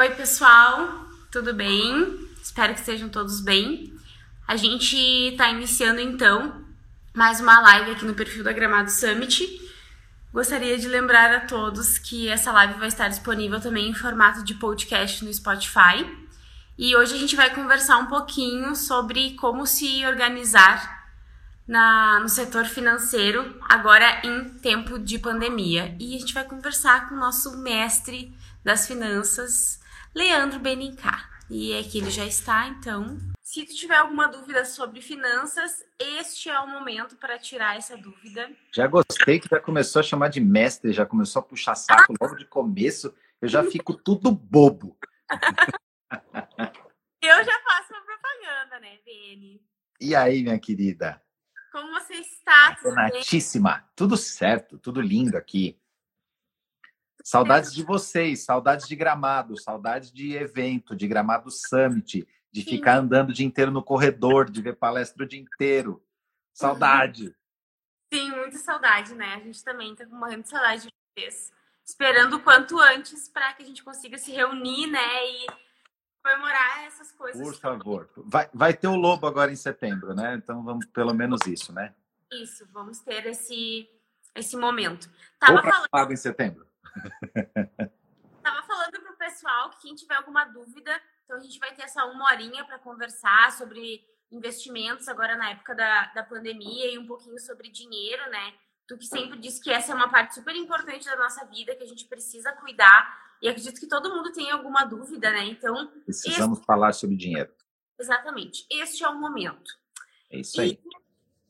Oi, pessoal, tudo bem? Espero que estejam todos bem. A gente está iniciando então mais uma live aqui no perfil da Gramado Summit. Gostaria de lembrar a todos que essa live vai estar disponível também em formato de podcast no Spotify. E hoje a gente vai conversar um pouquinho sobre como se organizar na, no setor financeiro, agora em tempo de pandemia. E a gente vai conversar com o nosso mestre das finanças, Leandro Benincá. E aqui ele já está, então. Se tu tiver alguma dúvida sobre finanças, este é o momento para tirar essa dúvida. Já gostei que já começou a chamar de mestre, já começou a puxar saco logo de começo. Eu já fico tudo bobo. Eu já faço uma propaganda, né, Beni? E aí, minha querida? Como você está? Renatíssima. Tudo certo, tudo lindo aqui. Saudades de vocês, saudades de gramado, saudades de evento, de gramado summit, de Sim. ficar andando o dia inteiro no corredor, de ver palestra o dia inteiro. Saudade. Sim, muita saudade, né? A gente também tá morrendo de saudade de vocês. Esperando o quanto antes para que a gente consiga se reunir, né? E comemorar essas coisas. Por favor. Vai, vai ter o Lobo agora em setembro, né? Então vamos pelo menos isso, né? Isso, vamos ter esse, esse momento. Tava Ou falando... em setembro. Tava falando pro pessoal que quem tiver alguma dúvida, então a gente vai ter essa uma horinha para conversar sobre investimentos agora na época da, da pandemia e um pouquinho sobre dinheiro, né? Tu que sempre diz que essa é uma parte super importante da nossa vida, que a gente precisa cuidar e acredito que todo mundo tem alguma dúvida, né? Então. Precisamos este... falar sobre dinheiro. Exatamente. Este é o momento. É isso aí.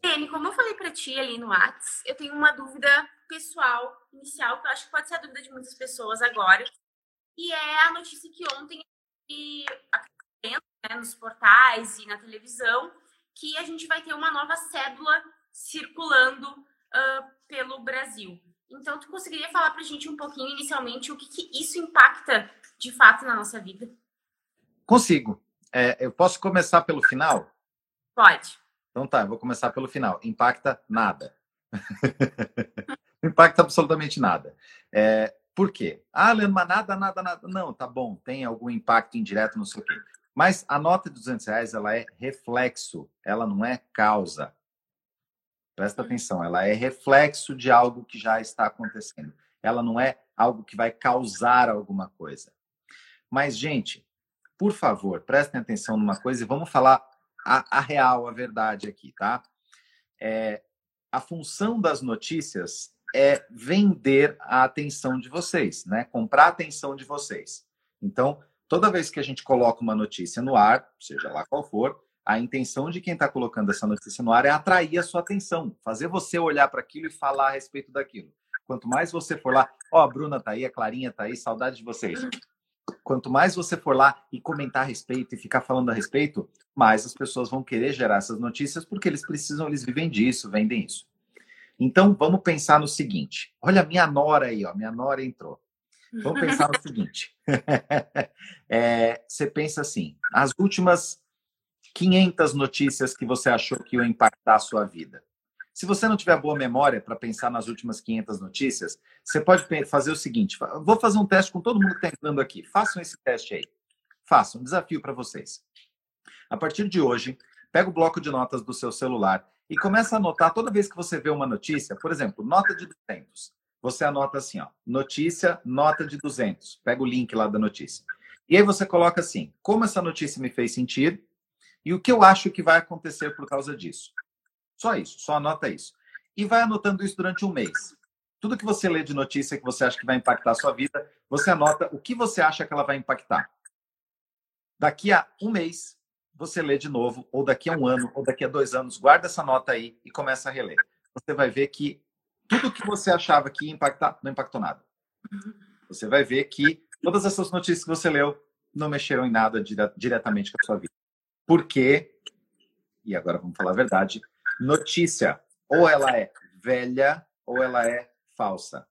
E, como eu falei para ti ali no Whats, eu tenho uma dúvida pessoal, inicial, que eu acho que pode ser a dúvida de muitas pessoas agora. E é a notícia que ontem e né, nos portais e na televisão que a gente vai ter uma nova cédula circulando uh, pelo Brasil. Então, tu conseguiria falar para a gente um pouquinho inicialmente o que, que, isso impacta de fato na nossa vida? Consigo. É, eu posso começar pelo final? Pode. Então tá, eu vou começar pelo final. Impacta nada. impacta absolutamente nada. É, por quê? Ah, Leandro, mas nada, nada, nada. Não, tá bom, tem algum impacto indireto, não sei o quê. Mas a nota de 200 reais, ela é reflexo, ela não é causa. Presta atenção, ela é reflexo de algo que já está acontecendo. Ela não é algo que vai causar alguma coisa. Mas, gente, por favor, prestem atenção numa coisa e vamos falar a, a real, a verdade aqui, tá? É, a função das notícias é vender a atenção de vocês, né? Comprar a atenção de vocês. Então, toda vez que a gente coloca uma notícia no ar, seja lá qual for, a intenção de quem está colocando essa notícia no ar é atrair a sua atenção, fazer você olhar para aquilo e falar a respeito daquilo. Quanto mais você for lá, ó, oh, a Bruna tá aí, a Clarinha tá aí, saudade de vocês. Quanto mais você for lá e comentar a respeito e ficar falando a respeito, mais as pessoas vão querer gerar essas notícias porque eles precisam, eles vivem disso, vendem isso. Então, vamos pensar no seguinte. Olha, minha nora aí, ó, minha nora entrou. Vamos pensar no seguinte. é, você pensa assim, as últimas 500 notícias que você achou que iam impactar a sua vida. Se você não tiver boa memória para pensar nas últimas 500 notícias, você pode fazer o seguinte: vou fazer um teste com todo mundo que está entrando aqui. Façam esse teste aí. Façam, um desafio para vocês. A partir de hoje, pega o bloco de notas do seu celular e começa a anotar toda vez que você vê uma notícia, por exemplo, nota de 200. Você anota assim, ó, notícia, nota de 200. Pega o link lá da notícia. E aí você coloca assim: como essa notícia me fez sentir e o que eu acho que vai acontecer por causa disso. Só isso, só anota isso. E vai anotando isso durante um mês. Tudo que você lê de notícia que você acha que vai impactar a sua vida, você anota o que você acha que ela vai impactar. Daqui a um mês, você lê de novo, ou daqui a um ano, ou daqui a dois anos, guarda essa nota aí e começa a reler. Você vai ver que tudo que você achava que ia impactar, não impactou nada. Você vai ver que todas essas notícias que você leu não mexeram em nada dire diretamente com a sua vida. Porque, e agora vamos falar a verdade, notícia, ou ela é velha ou ela é falsa.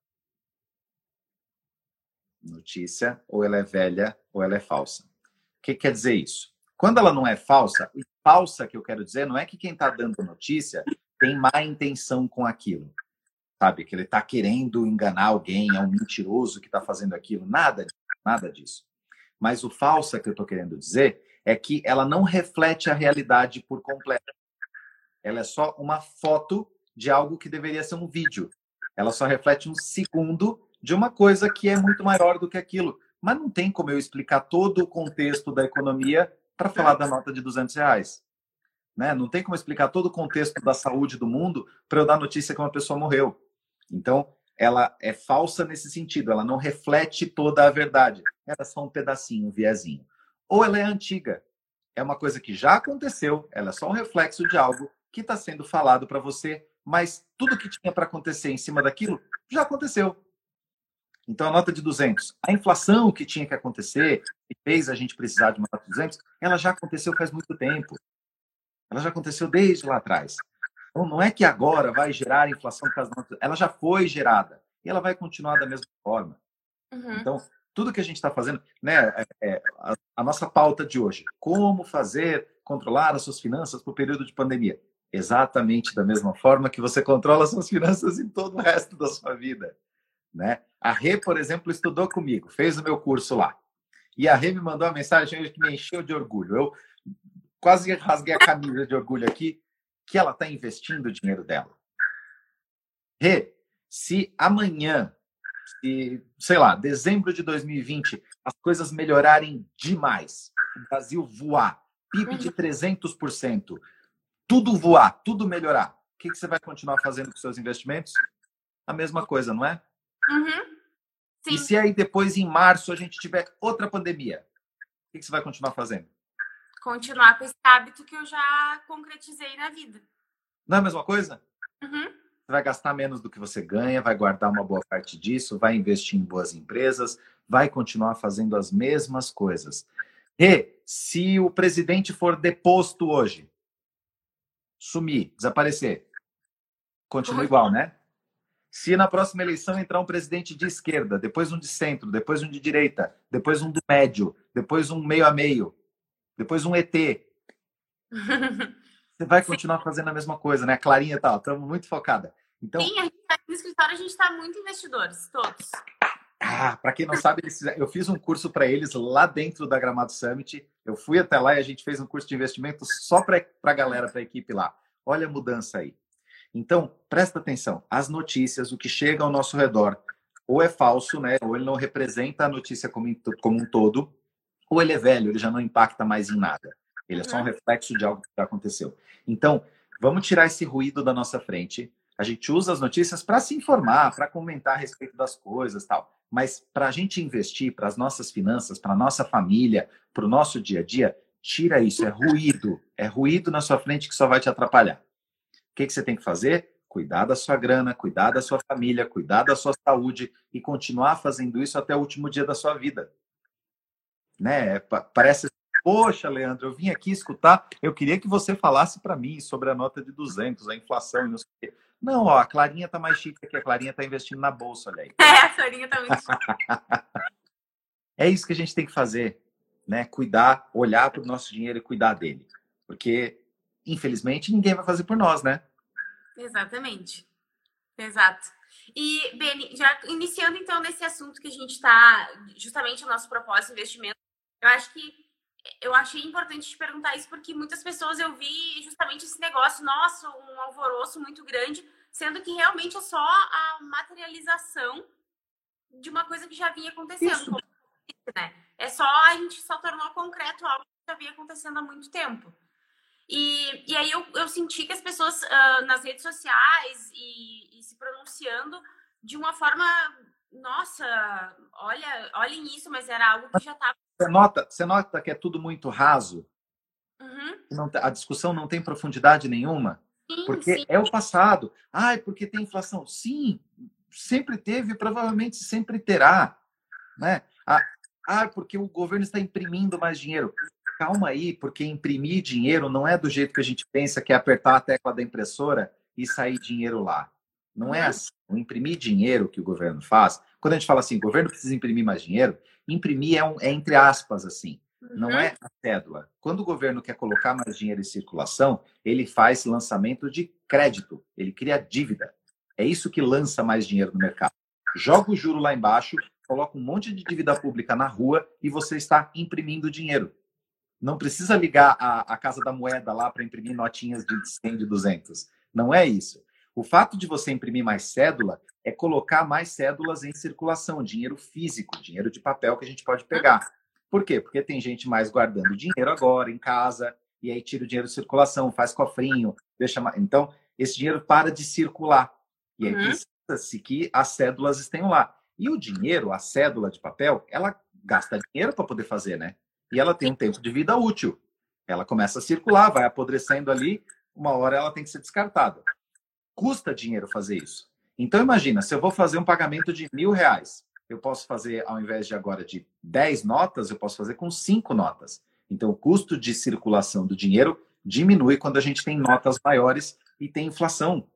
Notícia, ou ela é velha ou ela é falsa. O que quer dizer isso? Quando ela não é falsa, e falsa que eu quero dizer não é que quem está dando notícia tem má intenção com aquilo. Sabe? Que ele está querendo enganar alguém, é um mentiroso que está fazendo aquilo. Nada, nada disso. Mas o falsa que eu estou querendo dizer é que ela não reflete a realidade por completo. Ela é só uma foto de algo que deveria ser um vídeo. Ela só reflete um segundo de uma coisa que é muito maior do que aquilo. Mas não tem como eu explicar todo o contexto da economia para falar da nota de 200 reais. Né? Não tem como explicar todo o contexto da saúde do mundo para eu dar notícia que uma pessoa morreu. Então, ela é falsa nesse sentido, ela não reflete toda a verdade. Ela é só um pedacinho, um viezinho. Ou ela é antiga, é uma coisa que já aconteceu, ela é só um reflexo de algo que está sendo falado para você, mas tudo que tinha para acontecer em cima daquilo já aconteceu. Então, a nota de 200, a inflação que tinha que acontecer, que fez a gente precisar de uma nota de 200, ela já aconteceu faz muito tempo. Ela já aconteceu desde lá atrás. Então, não é que agora vai gerar inflação por causa da ela já foi gerada e ela vai continuar da mesma forma. Uhum. Então, tudo que a gente está fazendo, né, é, é, a, a, nossa pauta de hoje, como fazer controlar as suas finanças por período de pandemia, exatamente da mesma forma que você controla as suas finanças em todo o resto da sua vida, né? A Rê, por exemplo, estudou comigo, fez o meu curso lá. E a Rê me mandou uma mensagem que me encheu de orgulho. Eu quase rasguei a camisa de orgulho aqui, que ela está investindo o dinheiro dela. Rê, se amanhã, se, sei lá, dezembro de 2020, as coisas melhorarem demais, o Brasil voar, PIB de 300%, tudo voar, tudo melhorar, o que, que você vai continuar fazendo com seus investimentos? A mesma coisa, não é? Uhum. E se aí depois, em março, a gente tiver outra pandemia, o que você vai continuar fazendo? Continuar com esse hábito que eu já concretizei na vida. Não é a mesma coisa? Uhum. Você vai gastar menos do que você ganha, vai guardar uma boa parte disso, vai investir em boas empresas, vai continuar fazendo as mesmas coisas. E se o presidente for deposto hoje, sumir, desaparecer, continua igual, né? Se na próxima eleição entrar um presidente de esquerda, depois um de centro, depois um de direita, depois um do médio, depois um meio a meio, depois um ET, você vai continuar fazendo a mesma coisa, né? A Clarinha tá, estamos muito focada. Então, Sim, a gente tá no escritório, a gente está muito investidores, todos. Ah, para quem não sabe, eu fiz um curso para eles lá dentro da Gramado Summit. Eu fui até lá e a gente fez um curso de investimento só para a galera, para a equipe lá. Olha a mudança aí. Então, presta atenção. As notícias, o que chega ao nosso redor, ou é falso, né? Ou ele não representa a notícia como, como um todo, ou ele é velho, ele já não impacta mais em nada. Ele é só um uhum. reflexo de algo que já aconteceu. Então, vamos tirar esse ruído da nossa frente. A gente usa as notícias para se informar, para comentar a respeito das coisas, tal. Mas para a gente investir para as nossas finanças, para a nossa família, para o nosso dia a dia, tira isso. É ruído. É ruído na sua frente que só vai te atrapalhar que, que você tem que fazer? Cuidar da sua grana, cuidar da sua família, cuidar da sua saúde e continuar fazendo isso até o último dia da sua vida. Né? Parece, poxa, Leandro, eu vim aqui escutar, eu queria que você falasse para mim sobre a nota de 200, a inflação e não sei o quê. Não, ó, a Clarinha tá mais chique aqui, a Clarinha tá investindo na bolsa, olha aí. É, a Clarinha tá muito chique. é isso que a gente tem que fazer, né? Cuidar, olhar para o nosso dinheiro e cuidar dele. Porque, infelizmente, ninguém vai fazer por nós, né? Exatamente. Exato. E, Beni, já iniciando então nesse assunto que a gente está, justamente o nosso propósito de investimento, eu acho que eu achei importante te perguntar isso porque muitas pessoas eu vi justamente esse negócio, nossa, um alvoroço muito grande, sendo que realmente é só a materialização de uma coisa que já vinha acontecendo. Né? É só a gente só tornou concreto algo que já vinha acontecendo há muito tempo. E, e aí eu, eu senti que as pessoas uh, nas redes sociais e, e, se pronunciando de uma forma, nossa, olha, olhem isso, mas era algo que já estava. Você nota, você nota que é tudo muito raso? Uhum. Não, a discussão não tem profundidade nenhuma? Sim, porque sim. é o passado. Ai, porque tem inflação. Sim, sempre teve e provavelmente sempre terá. Né? Ah, ah, porque o governo está imprimindo mais dinheiro calma aí, porque imprimir dinheiro não é do jeito que a gente pensa, que é apertar a tecla da impressora e sair dinheiro lá. Não é uhum. assim. O imprimir dinheiro que o governo faz, quando a gente fala assim, o governo precisa imprimir mais dinheiro, imprimir é, um, é entre aspas assim, não é a cédula. Quando o governo quer colocar mais dinheiro em circulação, ele faz lançamento de crédito, ele cria dívida. É isso que lança mais dinheiro no mercado. Joga o juro lá embaixo, coloca um monte de dívida pública na rua e você está imprimindo dinheiro. Não precisa ligar a, a Casa da Moeda lá para imprimir notinhas de 100, de 200. Não é isso. O fato de você imprimir mais cédula é colocar mais cédulas em circulação, dinheiro físico, dinheiro de papel que a gente pode pegar. Por quê? Porque tem gente mais guardando dinheiro agora em casa, e aí tira o dinheiro de circulação, faz cofrinho, deixa. Então, esse dinheiro para de circular. E aí uhum. precisa-se que as cédulas estejam lá. E o dinheiro, a cédula de papel, ela gasta dinheiro para poder fazer, né? E ela tem um tempo de vida útil. Ela começa a circular, vai apodrecendo ali, uma hora ela tem que ser descartada. Custa dinheiro fazer isso. Então, imagina, se eu vou fazer um pagamento de mil reais, eu posso fazer, ao invés de agora de 10 notas, eu posso fazer com cinco notas. Então, o custo de circulação do dinheiro diminui quando a gente tem notas maiores e tem inflação.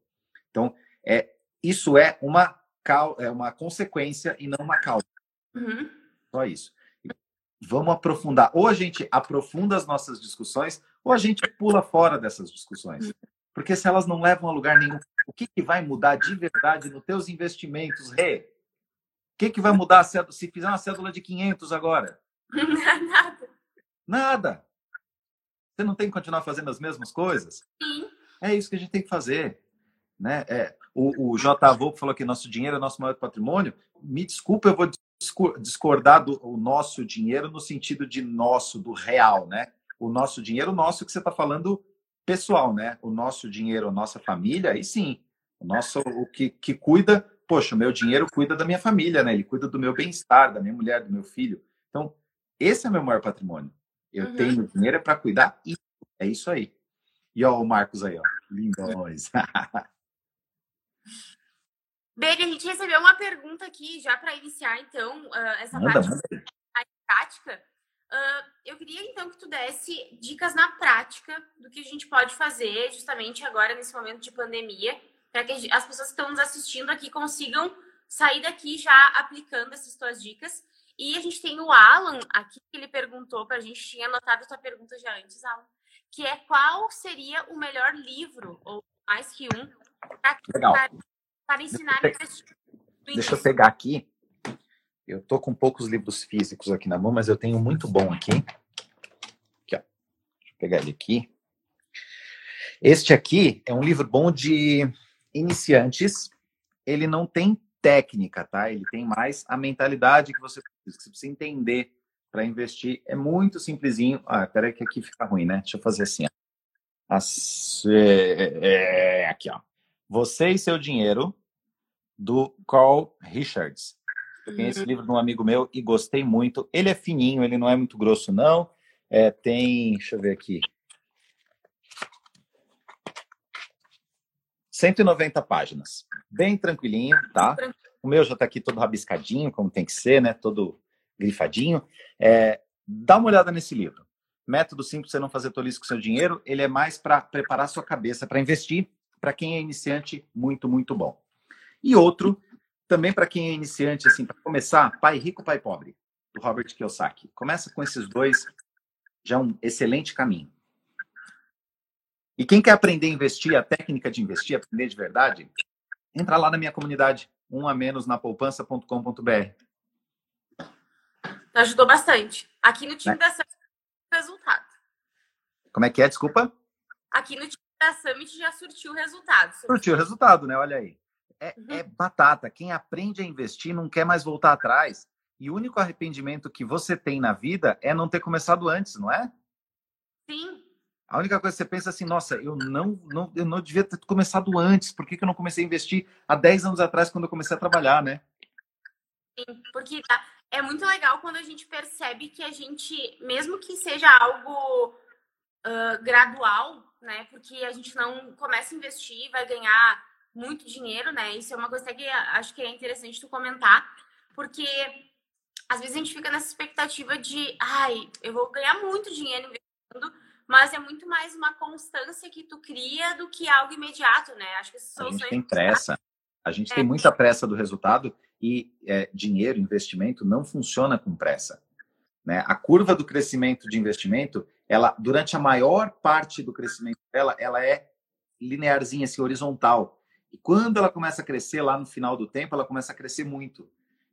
Então, é, isso é uma, é uma consequência e não uma causa. Uhum. Só isso. Vamos aprofundar. Ou a gente aprofunda as nossas discussões, ou a gente pula fora dessas discussões. Porque se elas não levam a lugar nenhum, o que, que vai mudar de verdade nos teus investimentos, Rê? O que, que vai mudar se fizer uma cédula de 500 agora? Nada. Nada. Você não tem que continuar fazendo as mesmas coisas? Sim. É isso que a gente tem que fazer. Né? É, o, o J. Volpe falou que nosso dinheiro é nosso maior patrimônio. Me desculpa, eu vou discordar do o nosso dinheiro no sentido de nosso, do real, né? O nosso dinheiro, nosso que você está falando pessoal, né? O nosso dinheiro, a nossa família, aí sim. O nosso, o que, que cuida, poxa, o meu dinheiro cuida da minha família, né? Ele cuida do meu bem-estar, da minha mulher, do meu filho. Então, esse é meu maior patrimônio. Eu uhum. tenho dinheiro para cuidar e é isso aí. E ó, o Marcos aí, ó. Lindões. Bega, a gente recebeu uma pergunta aqui, já para iniciar, então, uh, essa parte manda. prática. Uh, eu queria, então, que tu desse dicas na prática do que a gente pode fazer justamente agora, nesse momento de pandemia, para que as pessoas que estão nos assistindo aqui consigam sair daqui já aplicando essas tuas dicas. E a gente tem o Alan aqui, que ele perguntou para a gente, tinha anotado a tua pergunta já antes, Alan, que é qual seria o melhor livro, ou mais que um, para para ensinar deixa, investir. Deixa eu pegar aqui. Eu tô com poucos livros físicos aqui na mão, mas eu tenho um muito bom aqui. Aqui, ó. Deixa eu pegar ele aqui. Este aqui é um livro bom de iniciantes. Ele não tem técnica, tá? Ele tem mais a mentalidade que você precisa, que você precisa entender para investir. É muito simplesinho. Ah, peraí que aqui fica ruim, né? Deixa eu fazer assim. Ó. Assim, é, é, aqui, ó. Você e seu dinheiro do Carl Richards. Eu ganhei esse uhum. livro de um amigo meu e gostei muito. Ele é fininho, ele não é muito grosso, não. É, tem, deixa eu ver aqui. 190 páginas. Bem tranquilinho, tá? O meu já está aqui todo rabiscadinho, como tem que ser, né? Todo grifadinho. É, dá uma olhada nesse livro. Método simples para você não fazer tolice com seu dinheiro. Ele é mais para preparar sua cabeça para investir. Para quem é iniciante, muito, muito bom. E outro, também para quem é iniciante, assim, para começar, Pai Rico, Pai Pobre, do Robert Kiyosaki. Começa com esses dois, já é um excelente caminho. E quem quer aprender a investir, a técnica de investir, aprender de verdade, entra lá na minha comunidade, um a menos na poupança.com.br. Ajudou bastante. Aqui no time né? da Summit, resultado. Como é que é? Desculpa? Aqui no time da Summit já surtiu o resultado. Surtiu o resultado, né? Olha aí é, uhum. é batata. Quem aprende a investir não quer mais voltar atrás. E o único arrependimento que você tem na vida é não ter começado antes, não é? Sim. A única coisa que você pensa assim, nossa, eu não, não, eu não devia ter começado antes. Por que, que eu não comecei a investir há 10 anos atrás, quando eu comecei a trabalhar, né? Sim, porque é muito legal quando a gente percebe que a gente, mesmo que seja algo uh, gradual, né? Porque a gente não começa a investir, vai ganhar muito dinheiro, né? Isso é uma coisa que acho que é interessante tu comentar, porque às vezes a gente fica nessa expectativa de, ai, eu vou ganhar muito dinheiro investindo, mas é muito mais uma constância que tu cria do que algo imediato, né? Acho que esses a gente tem pressa. A gente é. tem muita pressa do resultado e é, dinheiro, investimento não funciona com pressa. Né? A curva do crescimento de investimento, ela durante a maior parte do crescimento dela, ela é linearzinha, assim, horizontal. E quando ela começa a crescer lá no final do tempo, ela começa a crescer muito.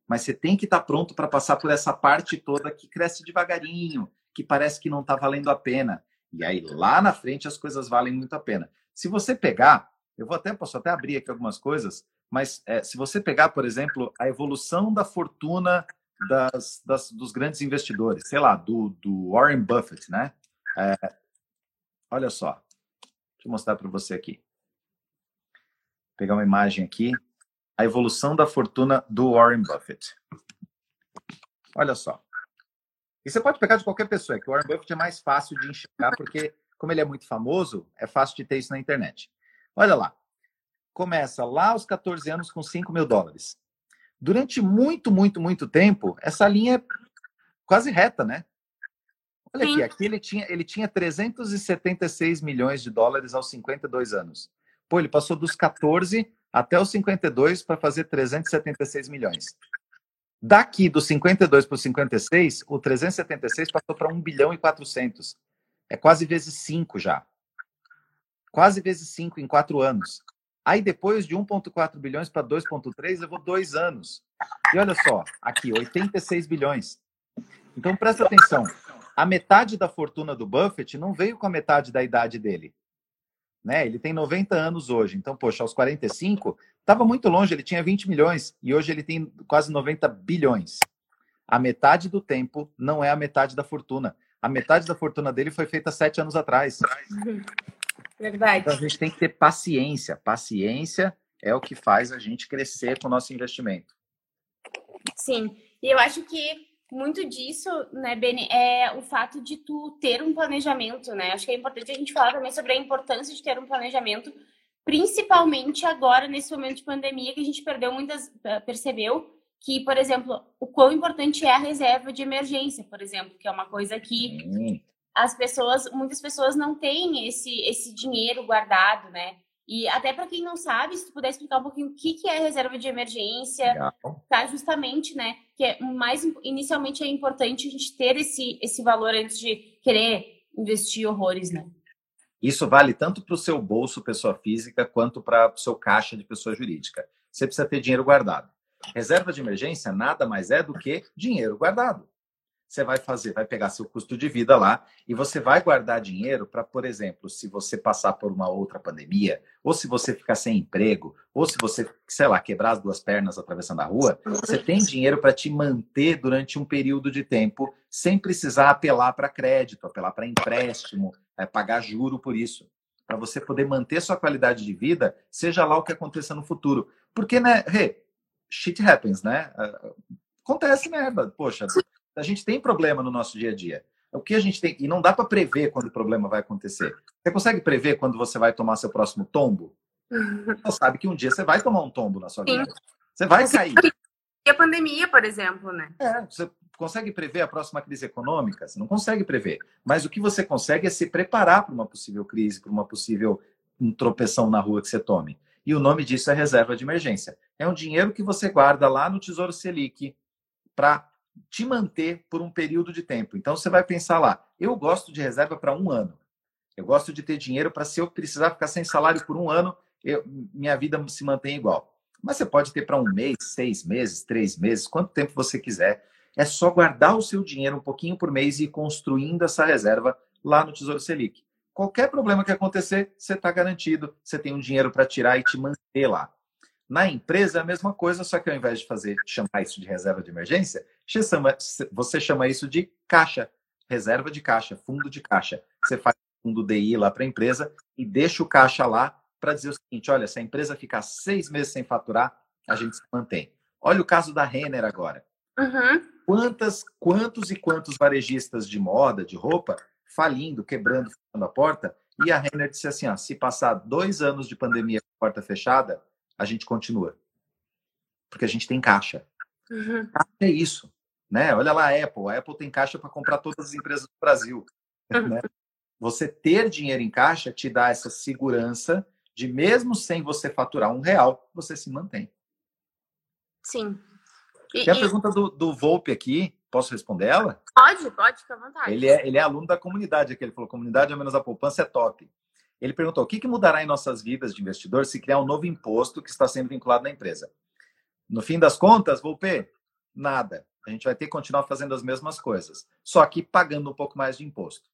mas você tem que estar tá pronto para passar por essa parte toda que cresce devagarinho, que parece que não está valendo a pena. E aí lá na frente as coisas valem muito a pena. Se você pegar, eu vou até posso até abrir aqui algumas coisas, mas é, se você pegar, por exemplo, a evolução da fortuna das, das, dos grandes investidores, sei lá, do, do Warren Buffett, né? É, olha só, deixa eu mostrar para você aqui. Vou pegar uma imagem aqui a evolução da fortuna do Warren Buffett. Olha só. E você pode pegar de qualquer pessoa, é que o Warren Buffett é mais fácil de enxergar, porque, como ele é muito famoso, é fácil de ter isso na internet. Olha lá. Começa lá aos 14 anos com 5 mil dólares. Durante muito, muito, muito tempo, essa linha é quase reta, né? Olha Sim. aqui, aqui ele tinha, ele tinha 376 milhões de dólares aos 52 anos. Pô, ele passou dos 14 até os 52 para fazer 376 milhões. Daqui dos 52 para os 56, o 376 passou para 1 bilhão e 400. É quase vezes 5 já. Quase vezes 5 em 4 anos. Aí depois de 1,4 bilhões para 2,3, levou dois anos. E olha só, aqui, 86 bilhões. Então presta atenção. A metade da fortuna do Buffett não veio com a metade da idade dele né? Ele tem 90 anos hoje, então, poxa, aos 45, estava muito longe, ele tinha 20 milhões e hoje ele tem quase 90 bilhões. A metade do tempo não é a metade da fortuna. A metade da fortuna dele foi feita sete anos atrás. Verdade. Então a gente tem que ter paciência. Paciência é o que faz a gente crescer com o nosso investimento. Sim. E eu acho que muito disso, né, Beni, é o fato de tu ter um planejamento, né? Acho que é importante a gente falar também sobre a importância de ter um planejamento, principalmente agora, nesse momento de pandemia, que a gente perdeu muitas, eh, percebeu que, por exemplo, o quão importante é a reserva de emergência, por exemplo, que é uma coisa que as pessoas, muitas pessoas não têm esse, esse dinheiro guardado, né? E até para quem não sabe, se tu puder explicar um pouquinho o que, que é reserva de emergência, Legal. tá? Justamente, né? Que é mais inicialmente é importante a gente ter esse, esse valor antes de querer investir horrores, né? Isso vale tanto para o seu bolso, pessoa física, quanto para o seu caixa de pessoa jurídica. Você precisa ter dinheiro guardado. Reserva de emergência nada mais é do que dinheiro guardado você vai fazer, vai pegar seu custo de vida lá e você vai guardar dinheiro para, por exemplo, se você passar por uma outra pandemia, ou se você ficar sem emprego, ou se você, sei lá, quebrar as duas pernas atravessando a rua, você tem dinheiro para te manter durante um período de tempo sem precisar apelar para crédito, apelar para empréstimo, é, pagar juro por isso. Para você poder manter sua qualidade de vida, seja lá o que aconteça no futuro. Porque, né, hey, shit happens, né? Acontece merda. Poxa, a gente tem problema no nosso dia a dia. O que a gente tem. E não dá para prever quando o problema vai acontecer. Você consegue prever quando você vai tomar seu próximo tombo? Você sabe que um dia você vai tomar um tombo na sua vida. Você vai cair. E a pandemia, por exemplo, né? É, você consegue prever a próxima crise econômica? Você não consegue prever. Mas o que você consegue é se preparar para uma possível crise, para uma possível um tropeção na rua que você tome. E o nome disso é reserva de emergência. É um dinheiro que você guarda lá no Tesouro Selic para te manter por um período de tempo. Então você vai pensar lá, eu gosto de reserva para um ano. Eu gosto de ter dinheiro para se eu precisar ficar sem salário por um ano, eu, minha vida se mantém igual. Mas você pode ter para um mês, seis meses, três meses, quanto tempo você quiser. É só guardar o seu dinheiro um pouquinho por mês e ir construindo essa reserva lá no Tesouro Selic. Qualquer problema que acontecer, você está garantido, você tem um dinheiro para tirar e te manter lá. Na empresa é a mesma coisa, só que ao invés de fazer chamar isso de reserva de emergência, você chama isso de caixa, reserva de caixa, fundo de caixa. Você faz fundo DI lá para a empresa e deixa o caixa lá para dizer o seguinte: olha, se a empresa ficar seis meses sem faturar, a gente se mantém. Olha o caso da Renner agora. Uhum. Quantas, quantos e quantos varejistas de moda, de roupa, falindo, quebrando, fechando a porta, e a Renner disse assim: ó, se passar dois anos de pandemia com porta fechada, a gente continua. Porque a gente tem caixa. Uhum. É isso. Né? Olha lá a Apple. A Apple tem caixa para comprar todas as empresas do Brasil. Uhum. Né? Você ter dinheiro em caixa te dá essa segurança de mesmo sem você faturar um real, você se mantém. Sim. E, Tem a e... pergunta do, do Volpe aqui. Posso responder ela? Pode, pode, fica à vontade. Ele é, ele é aluno da comunidade aqui. Ele falou: comunidade a menos a poupança é top. Ele perguntou: o que, que mudará em nossas vidas de investidor se criar um novo imposto que está sendo vinculado na empresa? No fim das contas, Volpe, Nada. A gente vai ter que continuar fazendo as mesmas coisas, só que pagando um pouco mais de imposto.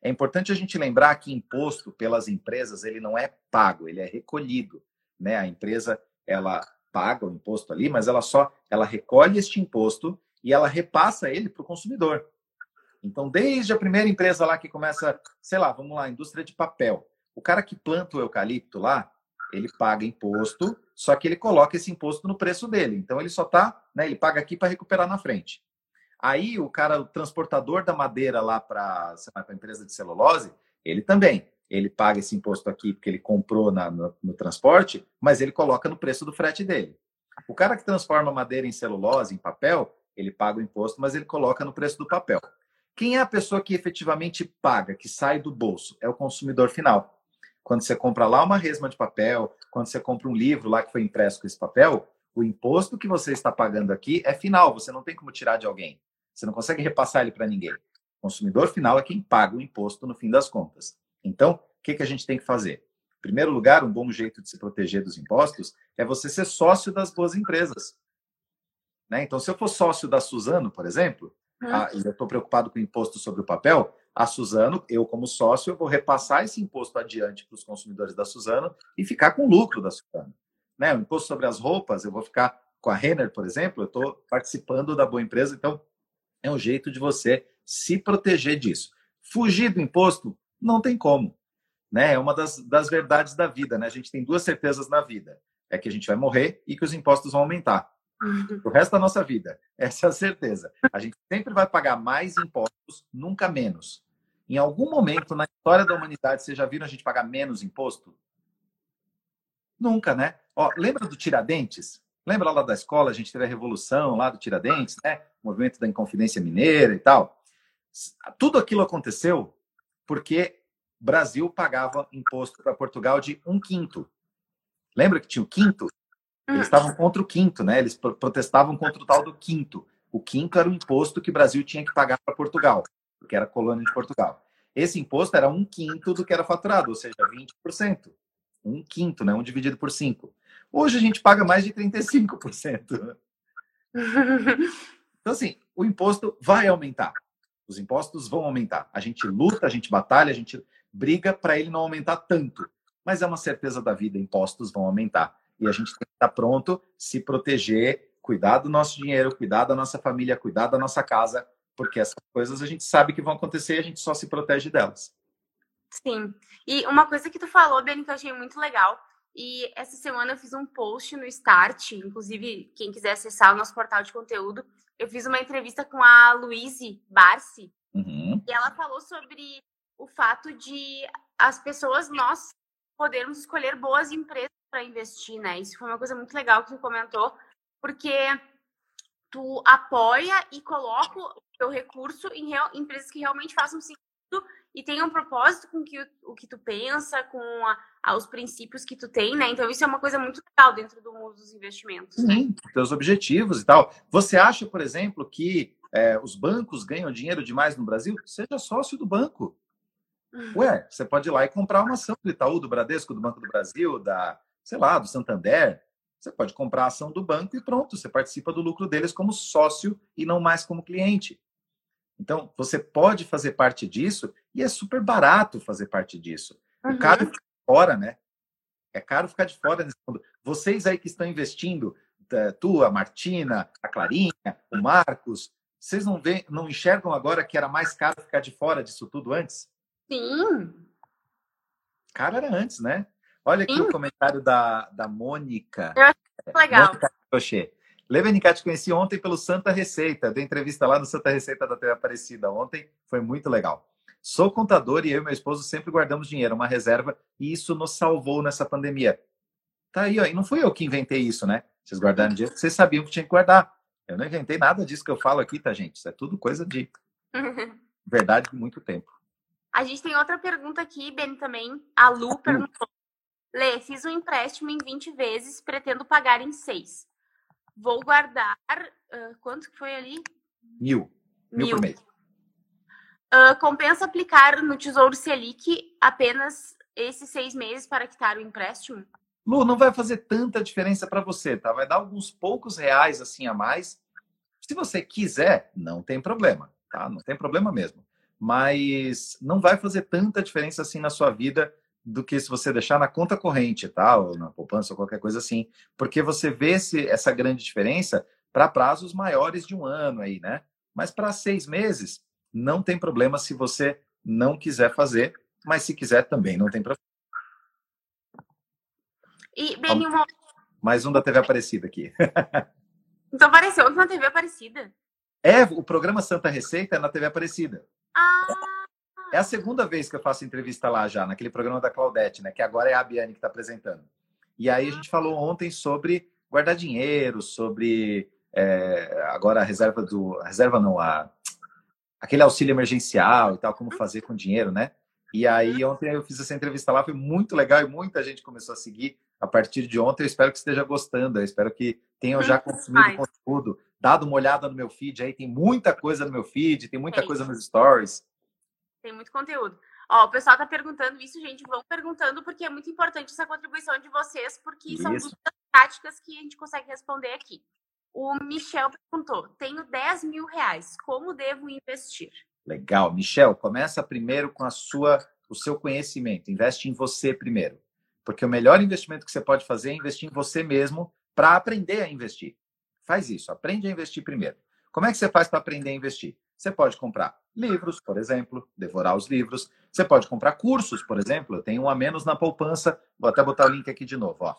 É importante a gente lembrar que imposto pelas empresas ele não é pago, ele é recolhido, né? A empresa ela paga o imposto ali, mas ela só ela recolhe este imposto e ela repassa ele para o consumidor. Então, desde a primeira empresa lá que começa, sei lá, vamos lá, indústria de papel. O cara que planta o eucalipto lá, ele paga imposto, só que ele coloca esse imposto no preço dele. Então ele só tá, né, ele paga aqui para recuperar na frente. Aí o cara, o transportador da madeira lá para a empresa de celulose, ele também, ele paga esse imposto aqui porque ele comprou na, no, no transporte, mas ele coloca no preço do frete dele. O cara que transforma madeira em celulose, em papel, ele paga o imposto, mas ele coloca no preço do papel. Quem é a pessoa que efetivamente paga, que sai do bolso? É o consumidor final. Quando você compra lá uma resma de papel, quando você compra um livro lá que foi impresso com esse papel, o imposto que você está pagando aqui é final, você não tem como tirar de alguém. Você não consegue repassar ele para ninguém. O consumidor final é quem paga o imposto no fim das contas. Então, o que, que a gente tem que fazer? Em primeiro lugar, um bom jeito de se proteger dos impostos é você ser sócio das boas empresas. Né? Então, se eu for sócio da Suzano, por exemplo, ah, e eu estou preocupado com o imposto sobre o papel, a Suzano, eu como sócio, eu vou repassar esse imposto adiante para os consumidores da Suzano e ficar com o lucro da Suzano. Né? O imposto sobre as roupas, eu vou ficar com a Renner, por exemplo, eu estou participando da boa empresa, então é um jeito de você se proteger disso. Fugir do imposto não tem como. Né? É uma das, das verdades da vida. Né? A gente tem duas certezas na vida: é que a gente vai morrer e que os impostos vão aumentar. Uhum. O resto da nossa vida. Essa é a certeza. A gente sempre vai pagar mais impostos, nunca menos. Em algum momento na história da humanidade, vocês já viram a gente pagar menos imposto? Nunca, né? Ó, lembra do Tiradentes? Lembra lá da escola, a gente teve a revolução lá do Tiradentes, né? O movimento da Inconfidência Mineira e tal. Tudo aquilo aconteceu porque o Brasil pagava imposto para Portugal de um quinto. Lembra que tinha o quinto? Eles hum. estavam contra o quinto, né? Eles protestavam contra o tal do quinto. O quinto era o imposto que o Brasil tinha que pagar para Portugal porque era colônia de Portugal. Esse imposto era um quinto do que era faturado, ou seja, 20%. Um quinto, né? Um dividido por cinco. Hoje a gente paga mais de 35%. Então, assim, o imposto vai aumentar. Os impostos vão aumentar. A gente luta, a gente batalha, a gente briga para ele não aumentar tanto. Mas é uma certeza da vida, impostos vão aumentar. E a gente tem que estar pronto, se proteger, cuidar do nosso dinheiro, cuidar da nossa família, cuidar da nossa casa, porque essas coisas a gente sabe que vão acontecer e a gente só se protege delas. Sim. E uma coisa que tu falou, Beni, que eu achei muito legal, e essa semana eu fiz um post no Start, inclusive quem quiser acessar o nosso portal de conteúdo, eu fiz uma entrevista com a Luíse Barsi, uhum. e ela falou sobre o fato de as pessoas, nós podermos escolher boas empresas para investir, né? Isso foi uma coisa muito legal que tu comentou, porque tu apoia e coloca o teu recurso em real, empresas que realmente façam sentido e tenham um propósito com que, o, que tu pensa, com a, a, os princípios que tu tem, né? Então isso é uma coisa muito legal dentro do mundo dos investimentos. Sim, né? teus objetivos e tal. Você acha, por exemplo, que é, os bancos ganham dinheiro demais no Brasil? Seja sócio do banco. Uhum. Ué, você pode ir lá e comprar uma ação do Itaú, do Bradesco, do Banco do Brasil, da, sei lá, do Santander. Você pode comprar a ação do banco e pronto, você participa do lucro deles como sócio e não mais como cliente. Então, você pode fazer parte disso e é super barato fazer parte disso. Uhum. O caro ficar de fora, né? É caro ficar de fora nesse mundo. Vocês aí que estão investindo, tu, a Martina, a Clarinha, o Marcos, vocês não, vê, não enxergam agora que era mais caro ficar de fora disso tudo antes? Sim. Caro era antes, né? Olha aqui Sim. o comentário da, da Mônica. Eu acho legal. Mônica Crochê. Levenicati conheci ontem pelo Santa Receita. Dei entrevista lá no Santa Receita da TV Aparecida ontem. Foi muito legal. Sou contador e eu e meu esposo sempre guardamos dinheiro, uma reserva, e isso nos salvou nessa pandemia. Tá aí, ó. E não fui eu que inventei isso, né? Vocês guardaram dinheiro porque vocês sabiam que tinha que guardar. Eu não inventei nada disso que eu falo aqui, tá, gente? Isso é tudo coisa de verdade de muito tempo. A gente tem outra pergunta aqui, Ben, também. A Lu perguntou: Lê, fiz um empréstimo em 20 vezes, pretendo pagar em 6. Vou guardar. Uh, quanto que foi ali? Mil. Mil, Mil. por mês. Uh, compensa aplicar no Tesouro Selic apenas esses seis meses para quitar o empréstimo? Lu, não vai fazer tanta diferença para você, tá? Vai dar alguns poucos reais assim a mais. Se você quiser, não tem problema, tá? Não tem problema mesmo. Mas não vai fazer tanta diferença assim na sua vida do que se você deixar na conta corrente, tá? Ou na poupança ou qualquer coisa assim. Porque você vê esse, essa grande diferença para prazos maiores de um ano aí, né? Mas para seis meses, não tem problema se você não quiser fazer, mas se quiser também não tem problema. E, uma... Mais um da TV Aparecida aqui. então apareceu na TV Aparecida? É, o programa Santa Receita é na TV Aparecida. Ah! É a segunda vez que eu faço entrevista lá já, naquele programa da Claudete, né? Que agora é a Biane que está apresentando. E aí a gente falou ontem sobre guardar dinheiro, sobre é, agora a reserva do. A reserva não, a, aquele auxílio emergencial e tal, como fazer com dinheiro, né? E aí ontem eu fiz essa entrevista lá, foi muito legal e muita gente começou a seguir a partir de ontem. Eu espero que esteja gostando, eu espero que tenham já consumido conteúdo, dado uma olhada no meu feed aí, tem muita coisa no meu feed, tem muita coisa nos stories. Tem muito conteúdo. Ó, o pessoal tá perguntando isso, gente, vão perguntando porque é muito importante essa contribuição de vocês, porque isso. são dúvidas práticas que a gente consegue responder aqui. O Michel perguntou: tenho 10 mil reais, como devo investir? Legal. Michel, começa primeiro com a sua, o seu conhecimento. Investe em você primeiro. Porque o melhor investimento que você pode fazer é investir em você mesmo para aprender a investir. Faz isso, aprende a investir primeiro. Como é que você faz para aprender a investir? Você pode comprar livros, por exemplo, devorar os livros. Você pode comprar cursos, por exemplo. Eu tenho um a menos na poupança. Vou até botar o link aqui de novo. Ó.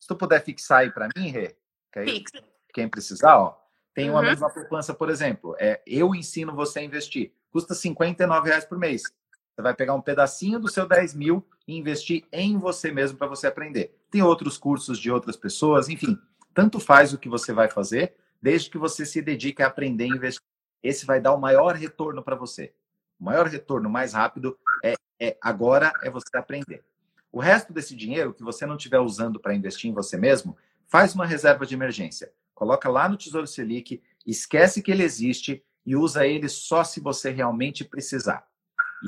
Se tu puder fixar aí para mim, Rê, que aí, quem precisar, ó, tem uma uhum. mesma poupança, por exemplo. É, eu ensino você a investir. Custa 59 reais por mês. Você vai pegar um pedacinho do seu 10 mil e investir em você mesmo para você aprender. Tem outros cursos de outras pessoas, enfim. Tanto faz o que você vai fazer, desde que você se dedique a aprender a investir. Esse vai dar o maior retorno para você. O maior retorno mais rápido é, é agora é você aprender. O resto desse dinheiro que você não estiver usando para investir em você mesmo, faz uma reserva de emergência coloca lá no Tesouro Selic, esquece que ele existe e usa ele só se você realmente precisar.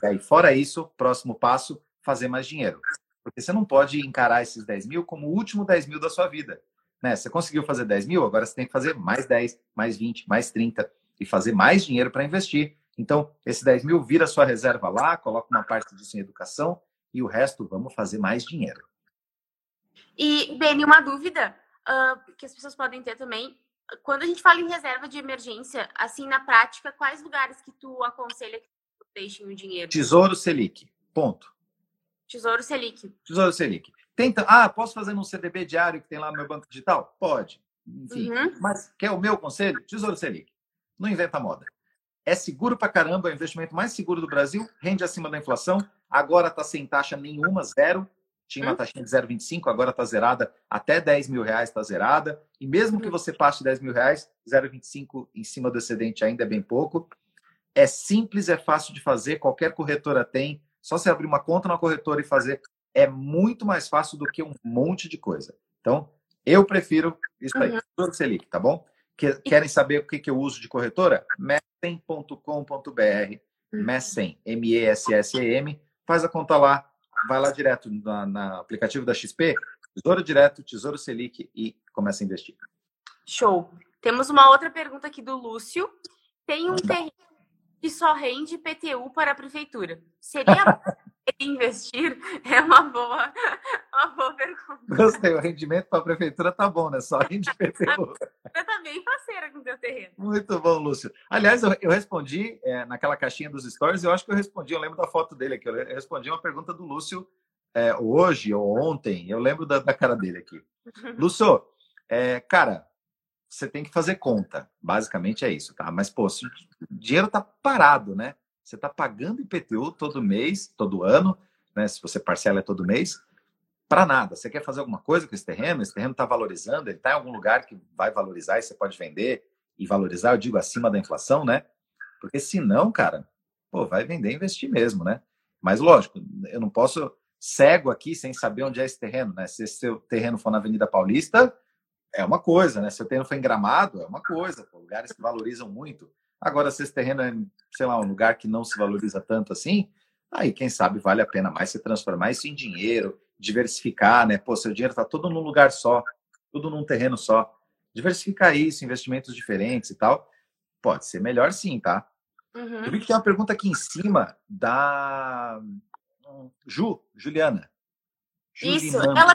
E aí, fora isso, próximo passo, fazer mais dinheiro. Porque você não pode encarar esses 10 mil como o último 10 mil da sua vida. Né? Você conseguiu fazer 10 mil, agora você tem que fazer mais 10, mais 20, mais 30 e fazer mais dinheiro para investir. Então, esse 10 mil vira sua reserva lá, coloca uma parte disso em educação e o resto vamos fazer mais dinheiro. E, Beni, uma dúvida uh, que as pessoas podem ter também. Quando a gente fala em reserva de emergência, assim, na prática, quais lugares que tu aconselha que deixem o dinheiro? Tesouro Selic. Ponto. Tesouro Selic. Tesouro Selic. Tenta, ah, posso fazer num CDB diário que tem lá no meu banco digital? Pode. Enfim. Uhum. Mas quer o meu conselho? Tesouro Selic. Não inventa moda. É seguro pra caramba, é o investimento mais seguro do Brasil, rende acima da inflação, agora tá sem taxa nenhuma, zero. Tinha uma hum? taxinha de 0,25, agora está zerada. Até 10 mil reais está zerada. E mesmo que hum. você passe 10 mil reais, 0,25 em cima do excedente ainda é bem pouco. É simples, é fácil de fazer, qualquer corretora tem. Só você abrir uma conta na corretora e fazer. É muito mais fácil do que um monte de coisa. Então, eu prefiro isso aí, uhum. Selic, tá bom? Querem saber o que, que eu uso de corretora? Messen.com.br. Messen, M-E-S-S-E-M. Faz a conta lá, vai lá direto na, na aplicativo da XP, Tesouro Direto, Tesouro Selic e começa a investir. Show. Temos uma outra pergunta aqui do Lúcio. Tem um terreno que só rende PTU para a prefeitura. Seria investir? É uma boa, uma boa pergunta. Gostei, o rendimento para a prefeitura tá bom, né? Só rende PTU. Você tá bem parceira com o teu terreno. Muito bom, Lúcio. Aliás, eu, eu respondi é, naquela caixinha dos stories, eu acho que eu respondi, eu lembro da foto dele aqui, eu respondi uma pergunta do Lúcio é, hoje ou ontem, eu lembro da, da cara dele aqui. Lúcio, é, cara, você tem que fazer conta. Basicamente é isso, tá? Mas, pô, o dinheiro tá parado, né? Você está pagando IPTU todo mês, todo ano, né? Se você parcela é todo mês, para nada. Você quer fazer alguma coisa com esse terreno? Esse terreno está valorizando, ele está em algum lugar que vai valorizar e você pode vender e valorizar, eu digo, acima da inflação, né? Porque senão, cara, pô, vai vender e investir mesmo, né? Mas lógico, eu não posso cego aqui sem saber onde é esse terreno, né? Se seu terreno for na Avenida Paulista, é uma coisa, né? Se o terreno for em Gramado, é uma coisa, pô, lugares que valorizam muito. Agora, se esse terreno é, sei lá, um lugar que não se valoriza tanto assim, aí quem sabe vale a pena mais se transformar isso em dinheiro, diversificar, né? Pô, seu dinheiro está todo num lugar só, tudo num terreno só. diversificar isso, investimentos diferentes e tal, pode ser melhor sim, tá? Uhum. Eu vi que tem uma pergunta aqui em cima da Ju, Juliana. Isso, ela,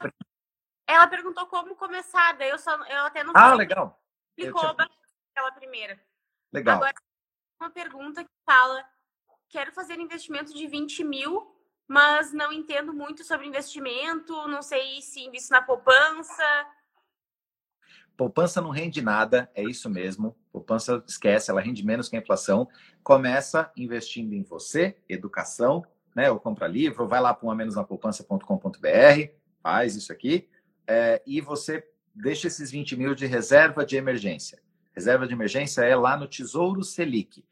ela perguntou como começar, daí eu, só, eu até não Ah, legal. Explicou tinha... aquela primeira. Legal. Agora, uma pergunta que fala: quero fazer investimento de 20 mil, mas não entendo muito sobre investimento, não sei se invisto na poupança. Poupança não rende nada, é isso mesmo. Poupança esquece, ela rende menos que a inflação. Começa investindo em você, educação, né? Ou compra livro, vai lá para uma menos na poupança.com.br, faz isso aqui, é, e você deixa esses 20 mil de reserva de emergência. Reserva de emergência é lá no Tesouro Selic.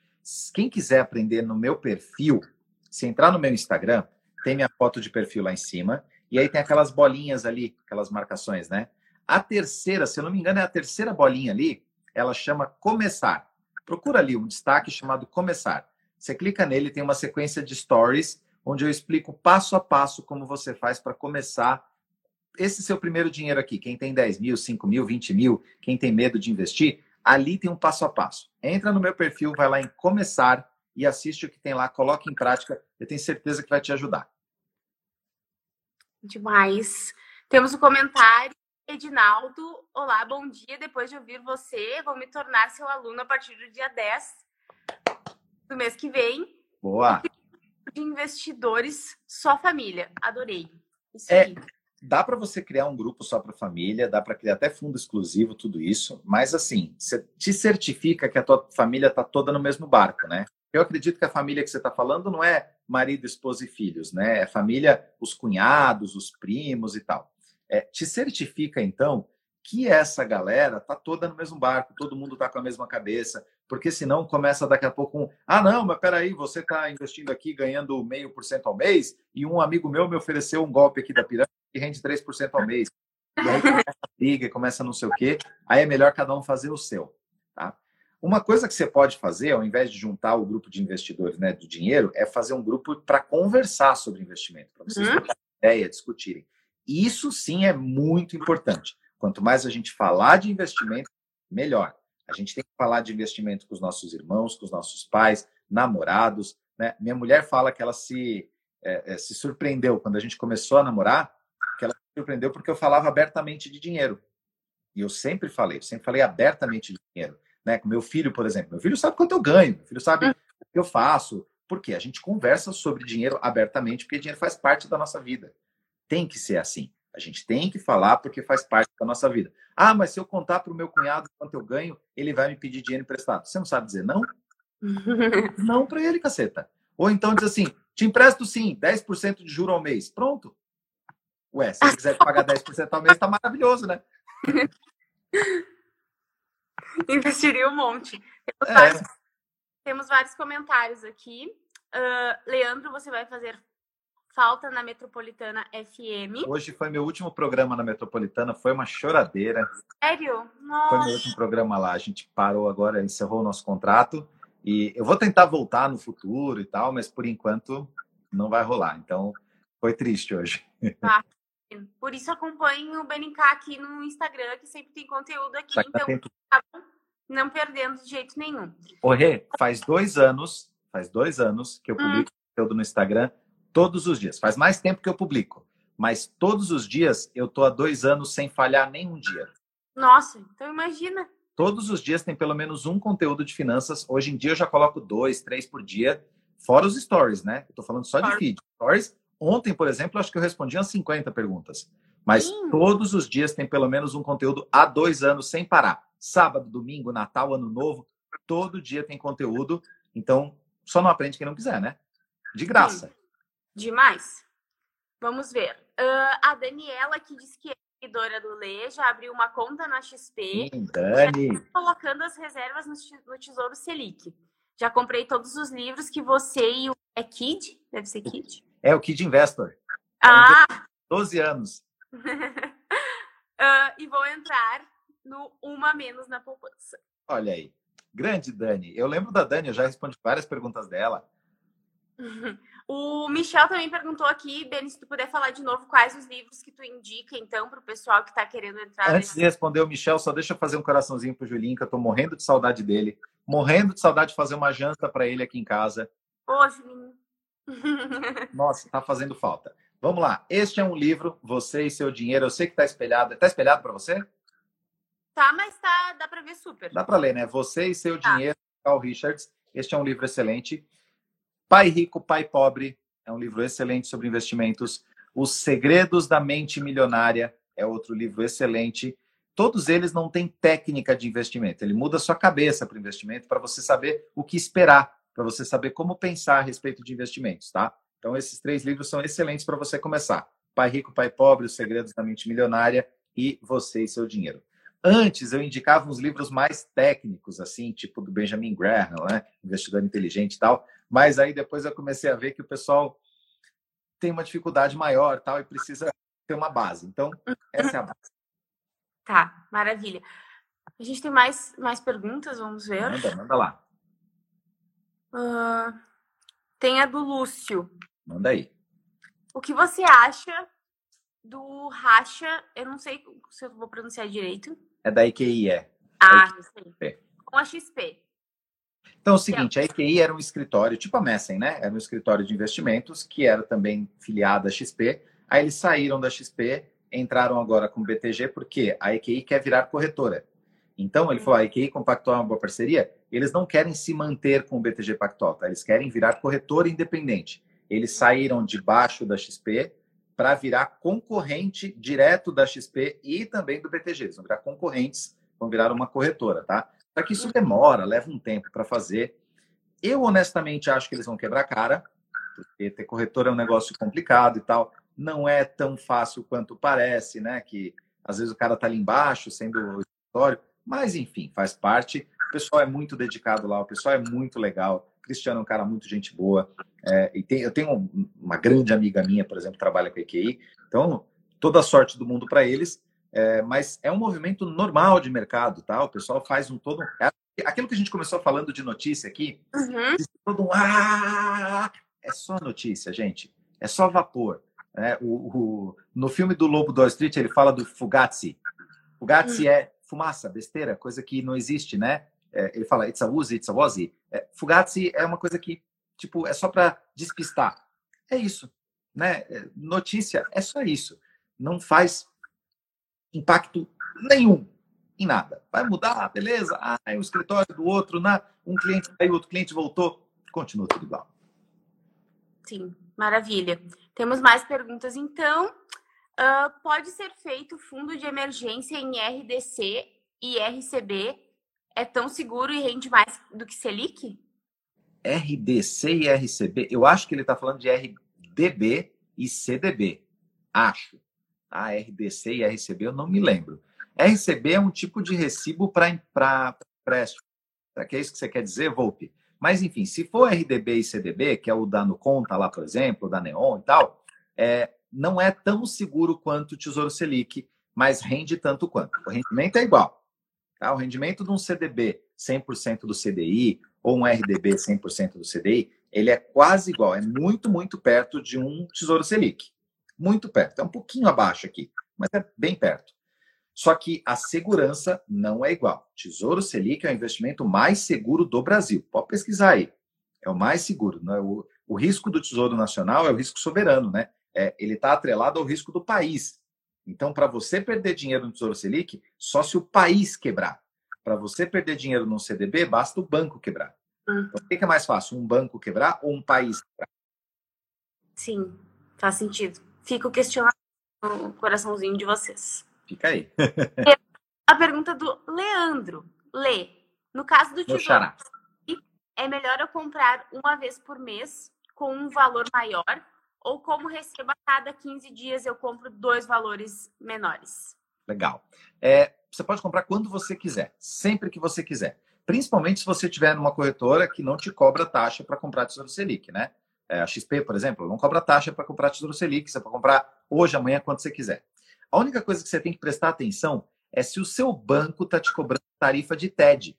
Quem quiser aprender no meu perfil, se entrar no meu Instagram, tem minha foto de perfil lá em cima, e aí tem aquelas bolinhas ali, aquelas marcações, né? A terceira, se eu não me engano, é a terceira bolinha ali, ela chama Começar. Procura ali um destaque chamado Começar. Você clica nele, tem uma sequência de stories, onde eu explico passo a passo como você faz para começar esse seu primeiro dinheiro aqui. Quem tem 10 mil, 5 mil, 20 mil, quem tem medo de investir, ali tem um passo a passo. Entra no meu perfil, vai lá em Começar e assiste o que tem lá, coloque em prática. Eu tenho certeza que vai te ajudar. Demais. Temos um comentário Edinaldo, olá, bom dia. Depois de ouvir você, vou me tornar seu aluno a partir do dia 10 do mês que vem. Boa! De investidores, só família. Adorei. Isso é, dá para você criar um grupo só para família, dá para criar até fundo exclusivo, tudo isso, mas assim, você te certifica que a tua família está toda no mesmo barco, né? Eu acredito que a família que você está falando não é marido, esposa e filhos, né? É família, os cunhados, os primos e tal. É, te certifica, então, que essa galera tá toda no mesmo barco, todo mundo tá com a mesma cabeça, porque senão começa daqui a pouco um, ah, não, mas peraí, você está investindo aqui ganhando meio por cento ao mês, e um amigo meu me ofereceu um golpe aqui da pirâmide que rende 3% ao mês. E aí começa a briga, começa não sei o quê, aí é melhor cada um fazer o seu, tá? Uma coisa que você pode fazer, ao invés de juntar o grupo de investidores né, do dinheiro, é fazer um grupo para conversar sobre investimento, para vocês uhum. terem ideia, discutirem. Isso sim é muito importante. Quanto mais a gente falar de investimento, melhor. A gente tem que falar de investimento com os nossos irmãos, com os nossos pais, namorados. Né? Minha mulher fala que ela se, é, se surpreendeu quando a gente começou a namorar, surpreendeu porque eu falava abertamente de dinheiro. E eu sempre falei, eu sempre falei abertamente de dinheiro. Né? Com meu filho, por exemplo. Meu filho sabe quanto eu ganho, meu filho sabe o que eu faço. Por quê? A gente conversa sobre dinheiro abertamente, porque dinheiro faz parte da nossa vida. Tem que ser assim. A gente tem que falar porque faz parte da nossa vida. Ah, mas se eu contar para o meu cunhado quanto eu ganho, ele vai me pedir dinheiro emprestado. Você não sabe dizer não? não para ele, caceta. Ou então diz assim: te empresto sim, 10% de juro ao mês. Pronto. Ué, se ele quiser pagar 10% ao mês, tá maravilhoso, né? Investiria um monte. Temos, é. vários, temos vários comentários aqui. Uh, Leandro, você vai fazer falta na Metropolitana FM. Hoje foi meu último programa na Metropolitana, foi uma choradeira. Sério? Nossa. Foi meu último programa lá. A gente parou agora, encerrou o nosso contrato. E eu vou tentar voltar no futuro e tal, mas por enquanto não vai rolar. Então, foi triste hoje. Ah, por isso acompanho o BNK aqui no Instagram, que sempre tem conteúdo aqui. Tá então, tempo. não perdendo de jeito nenhum. Ô, Rê, faz dois anos, faz dois anos que eu publico hum. conteúdo no Instagram todos os dias. Faz mais tempo que eu publico, mas todos os dias eu tô há dois anos sem falhar nenhum dia. Nossa, então imagina. Todos os dias tem pelo menos um conteúdo de finanças. Hoje em dia eu já coloco dois, três por dia, fora os stories, né? Eu tô falando só de feed. Stories. Ontem, por exemplo, acho que eu respondi umas 50 perguntas. Mas Sim. todos os dias tem pelo menos um conteúdo há dois anos sem parar. Sábado, domingo, Natal, Ano Novo, todo dia tem conteúdo. Então, só não aprende quem não quiser, né? De graça. Sim. Demais. Vamos ver. Uh, a Daniela, que diz que é seguidora do Lê, já abriu uma conta na XP. Sim, Dani. Tá colocando as reservas no, Tesouro Selic. Já comprei todos os livros que você e o. É Kid? Deve ser Kid? É o Kid Investor. Ah! É 12 anos. uh, e vou entrar no Uma Menos na Poupança. Olha aí. Grande Dani. Eu lembro da Dani, eu já respondi várias perguntas dela. O Michel também perguntou aqui, Beni, se tu puder falar de novo quais os livros que tu indica, então, para o pessoal que está querendo entrar. Antes nesse... de responder o Michel, só deixa eu fazer um coraçãozinho pro Julinho, que eu tô morrendo de saudade dele. Morrendo de saudade de fazer uma janta para ele aqui em casa. Ô, Julinho. Nossa, tá fazendo falta. Vamos lá. Este é um livro, Você e Seu Dinheiro. Eu sei que tá espelhado. Tá espelhado para você? Tá, mas tá, dá para ver super. Dá para ler, né? Você e Seu tá. Dinheiro, Carl Richards. Este é um livro excelente. Pai Rico, Pai Pobre é um livro excelente sobre investimentos. Os Segredos da Mente Milionária é outro livro excelente. Todos eles não têm técnica de investimento. Ele muda sua cabeça para o investimento para você saber o que esperar, para você saber como pensar a respeito de investimentos, tá? Então esses três livros são excelentes para você começar. Pai Rico, Pai Pobre, Os Segredos da Mente Milionária e Você e Seu Dinheiro. Antes eu indicava uns livros mais técnicos, assim, tipo do Benjamin Graham, né? Investidor Inteligente e tal. Mas aí depois eu comecei a ver que o pessoal tem uma dificuldade maior tal e precisa ter uma base. Então, essa é a base. Tá, maravilha. A gente tem mais, mais perguntas, vamos ver. Manda, manda lá. Uh, tem a do Lúcio. Manda aí. O que você acha do Racha? Eu não sei se eu vou pronunciar direito. É da IQI, é. Ah, aí. Com a XP. Então, é o seguinte, a IQI era um escritório, tipo a Messen, né? Era um escritório de investimentos que era também filiado à XP. Aí eles saíram da XP, entraram agora com o BTG, porque a IQI quer virar corretora. Então, ele falou, a IQI com o Pactual é uma boa parceria. Eles não querem se manter com o BTG Pactual, tá? Eles querem virar corretora independente. Eles saíram debaixo da XP para virar concorrente direto da XP e também do BTG. Eles vão virar concorrentes, vão virar uma corretora, tá? Só que isso demora, leva um tempo para fazer. Eu, honestamente, acho que eles vão quebrar a cara, porque ter corretora é um negócio complicado e tal. Não é tão fácil quanto parece, né? Que às vezes o cara tá ali embaixo, sendo o escritório. Mas, enfim, faz parte. O pessoal é muito dedicado lá, o pessoal é muito legal. Cristiano é um cara muito gente boa. É, e tem, eu tenho uma grande amiga minha, por exemplo, que trabalha com a EQI. Então, toda a sorte do mundo para eles. É, mas é um movimento normal de mercado, tá? O pessoal faz um todo. É aquilo que a gente começou falando de notícia aqui, uhum. todo um ah, é só notícia, gente. É só vapor. É, o, o, no filme do Lobo do Wall Street, ele fala do Fugazi. Fugazi uhum. é fumaça, besteira, coisa que não existe, né? É, ele fala it's a Uzi, it's a Wazi. É, Fugazi é uma coisa que, tipo, é só para despistar. É isso, né? É, notícia é só isso. Não faz impacto nenhum em nada. Vai mudar, beleza? Ah, é o escritório do outro, né? um cliente saiu, outro cliente voltou, continua tudo igual. Sim, maravilha. Temos mais perguntas, então. Pode ser feito fundo de emergência em RDC e RCB é tão seguro e rende mais do que Selic? RDC e RCB, eu acho que ele está falando de RDB e CDB. Acho. A tá? RDC e RCB eu não me lembro. RCB é um tipo de recibo para empréstimo. Será que é isso que você quer dizer, Volpe? Mas, enfim, se for RDB e CDB, que é o da Conta lá, por exemplo, da Neon e tal, é, não é tão seguro quanto o Tesouro Selic, mas rende tanto quanto. O rendimento é igual. Tá? O rendimento de um CDB 100% do CDI ou um RDB 100% do CDI, ele é quase igual, é muito, muito perto de um Tesouro Selic. Muito perto, é um pouquinho abaixo aqui, mas é bem perto. Só que a segurança não é igual. Tesouro Selic é o investimento mais seguro do Brasil. Pode pesquisar aí. É o mais seguro. Né? O, o risco do Tesouro Nacional é o risco soberano, né? É, ele está atrelado ao risco do país. Então, para você perder dinheiro no Tesouro Selic, só se o país quebrar. Para você perder dinheiro no CDB, basta o banco quebrar. Hum. Então, o que é mais fácil, um banco quebrar ou um país quebrar? Sim, faz sentido. Fica o questionamento no coraçãozinho de vocês. Fica aí. a pergunta do Leandro. Lê, no caso do Tesouro, é melhor eu comprar uma vez por mês com um valor maior ou como recebo a cada 15 dias, eu compro dois valores menores. Legal. É, você pode comprar quando você quiser, sempre que você quiser. Principalmente se você tiver numa corretora que não te cobra taxa para comprar Tesouro Selic, né? É, a XP, por exemplo, não cobra taxa para comprar Tesouro Selic, você pode comprar hoje, amanhã, quando você quiser. A única coisa que você tem que prestar atenção é se o seu banco está te cobrando tarifa de TED,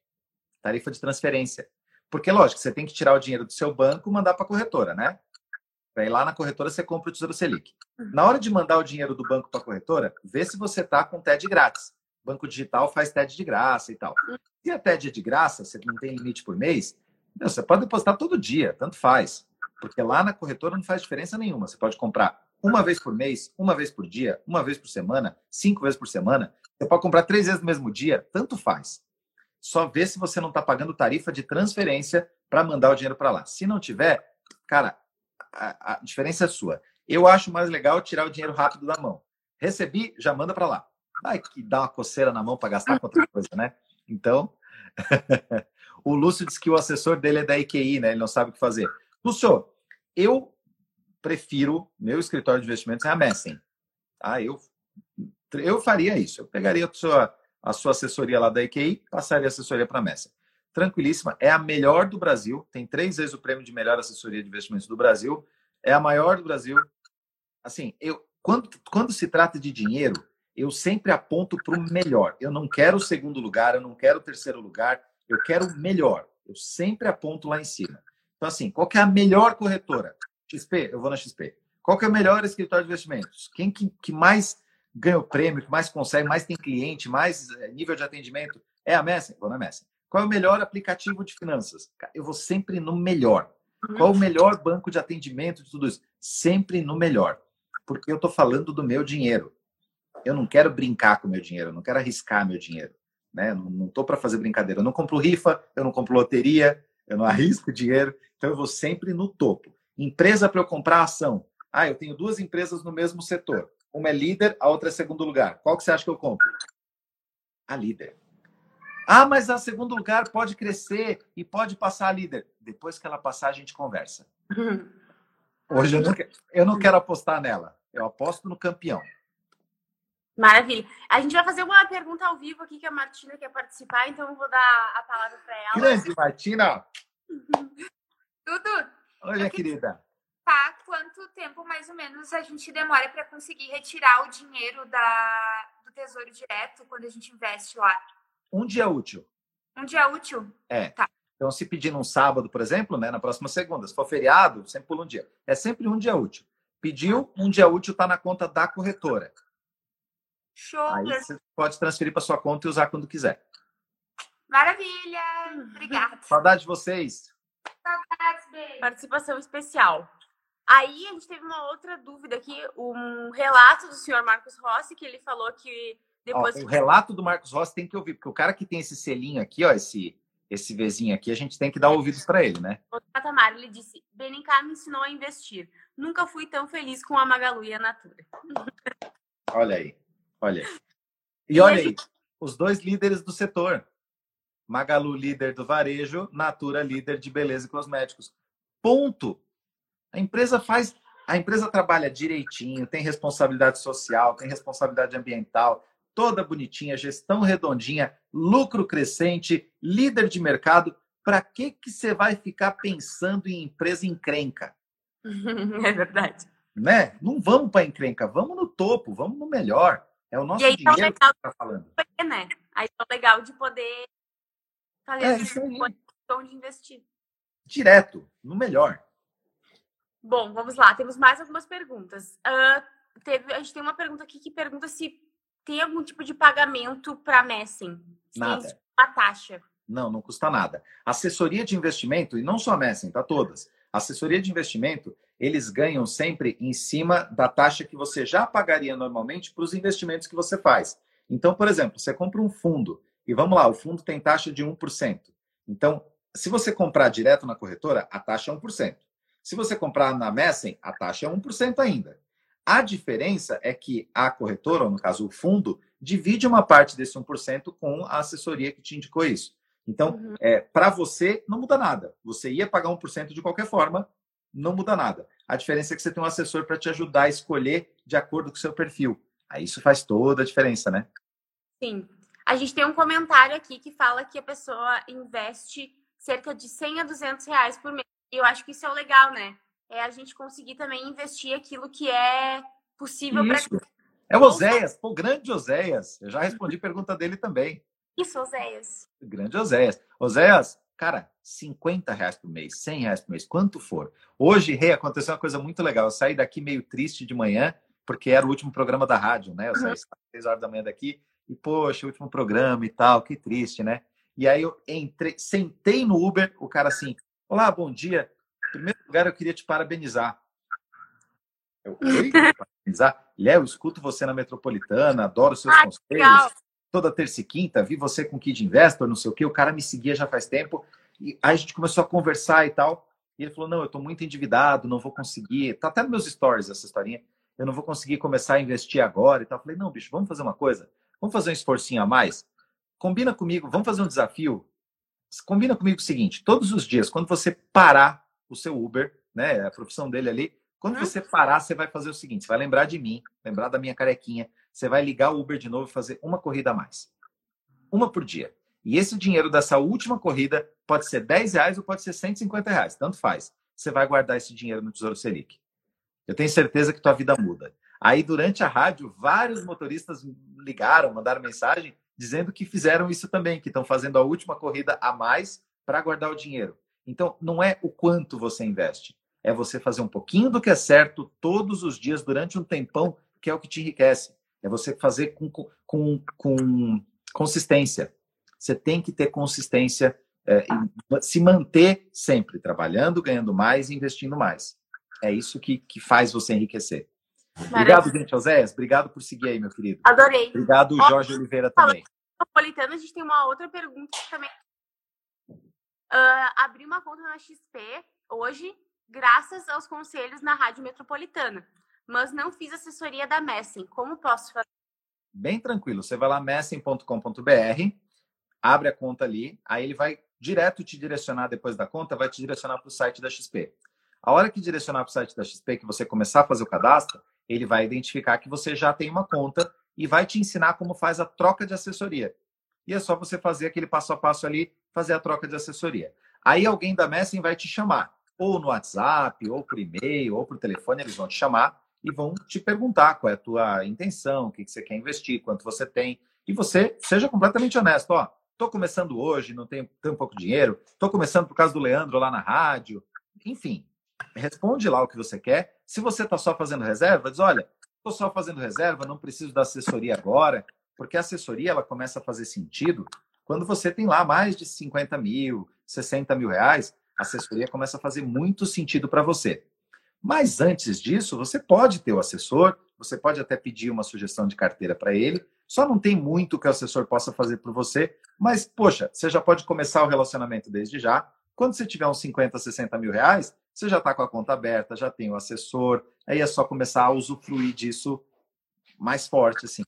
tarifa de transferência. Porque, lógico, você tem que tirar o dinheiro do seu banco e mandar para a corretora, né? Para ir lá na corretora, você compra o Tesouro Selic. Uhum. Na hora de mandar o dinheiro do banco para a corretora, vê se você está com TED grátis. Banco digital faz TED de graça e tal. Se a TED é de graça, você não tem limite por mês, você pode depositar todo dia, tanto faz. Porque lá na corretora não faz diferença nenhuma. Você pode comprar uma vez por mês, uma vez por dia, uma vez por semana, cinco vezes por semana. Você pode comprar três vezes no mesmo dia, tanto faz. Só vê se você não está pagando tarifa de transferência para mandar o dinheiro para lá. Se não tiver, cara, a, diferença é sua. Eu acho mais legal tirar o dinheiro rápido da mão. Recebi, já manda para lá. Vai que dá uma coceira na mão para gastar com outra coisa, né? Então, o Lúcio disse que o assessor dele é da IQI, né? Ele não sabe o que fazer. Lúcio, eu prefiro, meu escritório de investimentos é a Messen. Ah, eu, eu faria isso. Eu pegaria a sua, a sua assessoria lá da IQI, passaria a assessoria para a Messen. Tranquilíssima, é a melhor do Brasil, tem três vezes o prêmio de melhor assessoria de investimentos do Brasil, é a maior do Brasil. Assim, eu quando, quando se trata de dinheiro, eu sempre aponto para o melhor. Eu não quero o segundo lugar, eu não quero o terceiro lugar, eu quero o melhor. Eu sempre aponto lá em cima. Então, assim, qual é a melhor corretora? XP, eu vou na XP. Qual é o melhor escritório de investimentos? Quem que, que mais ganha o prêmio, que mais consegue, mais tem cliente, mais eh, nível de atendimento? É a Messen? Vou na Messen. Qual é o melhor aplicativo de finanças? Eu vou sempre no melhor. Qual é o melhor banco de atendimento de tudo isso? Sempre no melhor. Porque eu estou falando do meu dinheiro. Eu não quero brincar com o meu dinheiro, eu não quero arriscar meu dinheiro. Né? Não estou para fazer brincadeira. Eu não compro rifa, eu não compro loteria, eu não arrisco dinheiro. Então eu vou sempre no topo. Empresa para eu comprar ação. Ah, eu tenho duas empresas no mesmo setor. Uma é líder, a outra é segundo lugar. Qual que você acha que eu compro? A líder. Ah, mas a segundo lugar pode crescer e pode passar a líder. Depois que ela passar, a gente conversa. Hoje eu não, quero, eu não quero apostar nela. Eu aposto no campeão. Maravilha. A gente vai fazer uma pergunta ao vivo aqui que a Martina quer participar, então eu vou dar a palavra para ela. Grande, Martina! Tudo. Olha, querida. Tá, quanto tempo mais ou menos a gente demora para conseguir retirar o dinheiro da, do Tesouro Direto quando a gente investe lá? Um dia útil. Um dia útil? É. Tá. Então, se pedir num sábado, por exemplo, né, na próxima segunda, se for feriado, sempre pula um dia. É sempre um dia útil. Pediu, um dia útil está na conta da corretora. Show! Aí você pode transferir para sua conta e usar quando quiser. Maravilha! Obrigada. Saudade de vocês. Saudades, beijo. Participação especial. Aí a gente teve uma outra dúvida aqui, um relato do senhor Marcos Rossi, que ele falou que depois. Ó, o relato do Marcos Rossi tem que ouvir, porque o cara que tem esse selinho aqui, ó, esse, esse Vzinho aqui, a gente tem que dar ouvidos para ele, né? O Patamar, ele disse: Benicá me ensinou a investir. Nunca fui tão feliz com a Magalu e a Natura. Olha aí, olha aí. E, e olha aí, gente... os dois líderes do setor. Magalu, líder do varejo, Natura, líder de beleza e cosméticos. Ponto. A empresa faz, a empresa trabalha direitinho, tem responsabilidade social, tem responsabilidade ambiental, toda bonitinha, gestão redondinha, lucro crescente, líder de mercado. Para que que você vai ficar pensando em empresa encrenca? É verdade. Né? Não vamos para encrenca, vamos no topo, vamos no melhor. É o nosso aí, dinheiro legal, que está falando. Né? Aí é legal de poder fazer é, isso de investir. Direto, no melhor. Bom, vamos lá. Temos mais algumas perguntas. Uh, teve, a gente tem uma pergunta aqui que pergunta se tem algum tipo de pagamento para a Messen. Nada. Tem uma taxa. Não, não custa nada. Assessoria de investimento, e não só a Messen, tá todas. Assessoria de investimento, eles ganham sempre em cima da taxa que você já pagaria normalmente para os investimentos que você faz. Então, por exemplo, você compra um fundo, e vamos lá, o fundo tem taxa de 1%. Então, se você comprar direto na corretora, a taxa é 1%. Se você comprar na Messen, a taxa é 1% ainda. A diferença é que a corretora, ou no caso o fundo, divide uma parte desse 1% com a assessoria que te indicou isso. Então, uhum. é, para você, não muda nada. Você ia pagar 1% de qualquer forma, não muda nada. A diferença é que você tem um assessor para te ajudar a escolher de acordo com o seu perfil. Aí isso faz toda a diferença, né? Sim. A gente tem um comentário aqui que fala que a pessoa investe cerca de 100 a 200 reais por mês. E eu acho que isso é o legal, né? É a gente conseguir também investir aquilo que é possível para. É o Oséias, o grande Oséias. Eu já respondi pergunta dele também. Isso, Oséias. Grande Oséias. Oséias, Cara, 50 reais por mês, 100 reais por mês, quanto for. Hoje, Rei, aconteceu uma coisa muito legal. Eu saí daqui meio triste de manhã, porque era o último programa da rádio, né? Eu saí às 6 horas da manhã daqui e, poxa, o último programa e tal, que triste, né? E aí eu entrei, sentei no Uber, o cara assim, olá, bom dia. Em primeiro lugar, eu queria te parabenizar. Eu, Oi? parabenizar? Ele é, eu escuto você na Metropolitana, adoro seus ah, conselhos. Legal. Toda terça e quinta, vi você com Kid Investor, não sei o quê. O cara me seguia já faz tempo. E aí a gente começou a conversar e tal. E ele falou: Não, eu estou muito endividado, não vou conseguir. Tá até nos meus stories essa historinha. Eu não vou conseguir começar a investir agora e tal. Eu falei: Não, bicho, vamos fazer uma coisa. Vamos fazer um esforcinho a mais. Combina comigo, vamos fazer um desafio. Combina comigo o seguinte: todos os dias, quando você parar o seu Uber, né, a profissão dele ali, quando você parar, você vai fazer o seguinte: você vai lembrar de mim, lembrar da minha carequinha, você vai ligar o Uber de novo e fazer uma corrida a mais. Uma por dia. E esse dinheiro dessa última corrida pode ser 10 reais ou pode ser 150 reais, tanto faz. Você vai guardar esse dinheiro no Tesouro Selic. Eu tenho certeza que tua vida muda. Aí, durante a rádio, vários motoristas ligaram, mandaram mensagem dizendo que fizeram isso também, que estão fazendo a última corrida a mais para guardar o dinheiro. Então, não é o quanto você investe, é você fazer um pouquinho do que é certo todos os dias durante um tempão, que é o que te enriquece. É você fazer com, com, com consistência. Você tem que ter consistência é, se manter sempre trabalhando, ganhando mais e investindo mais. É isso que, que faz você enriquecer. Maravilha. Obrigado, gente. Oséias, obrigado por seguir aí, meu querido. Adorei. Obrigado, Jorge Oliveira também. Metropolitano, a gente tem uma outra pergunta também. Uh, abri uma conta na XP hoje, graças aos conselhos na Rádio Metropolitana, mas não fiz assessoria da Messen. Como posso fazer? Bem tranquilo. Você vai lá messen.com.br, abre a conta ali, aí ele vai direto te direcionar depois da conta, vai te direcionar para o site da XP. A hora que direcionar para o site da XP, que você começar a fazer o cadastro, ele vai identificar que você já tem uma conta e vai te ensinar como faz a troca de assessoria. E é só você fazer aquele passo a passo ali, fazer a troca de assessoria. Aí alguém da Messen vai te chamar, ou no WhatsApp, ou por e-mail, ou por telefone, eles vão te chamar e vão te perguntar qual é a tua intenção, o que você quer investir, quanto você tem. E você seja completamente honesto. Ó, tô começando hoje, não tenho, tenho pouco dinheiro, tô começando por causa do Leandro lá na rádio. Enfim, responde lá o que você quer. Se você está só fazendo reserva, diz: olha, estou só fazendo reserva, não preciso da assessoria agora, porque a assessoria ela começa a fazer sentido quando você tem lá mais de 50 mil, 60 mil reais, a assessoria começa a fazer muito sentido para você. Mas antes disso, você pode ter o assessor, você pode até pedir uma sugestão de carteira para ele, só não tem muito que o assessor possa fazer por você, mas, poxa, você já pode começar o relacionamento desde já. Quando você tiver uns 50, 60 mil reais, você já está com a conta aberta, já tem o assessor, aí é só começar a usufruir disso mais forte, assim.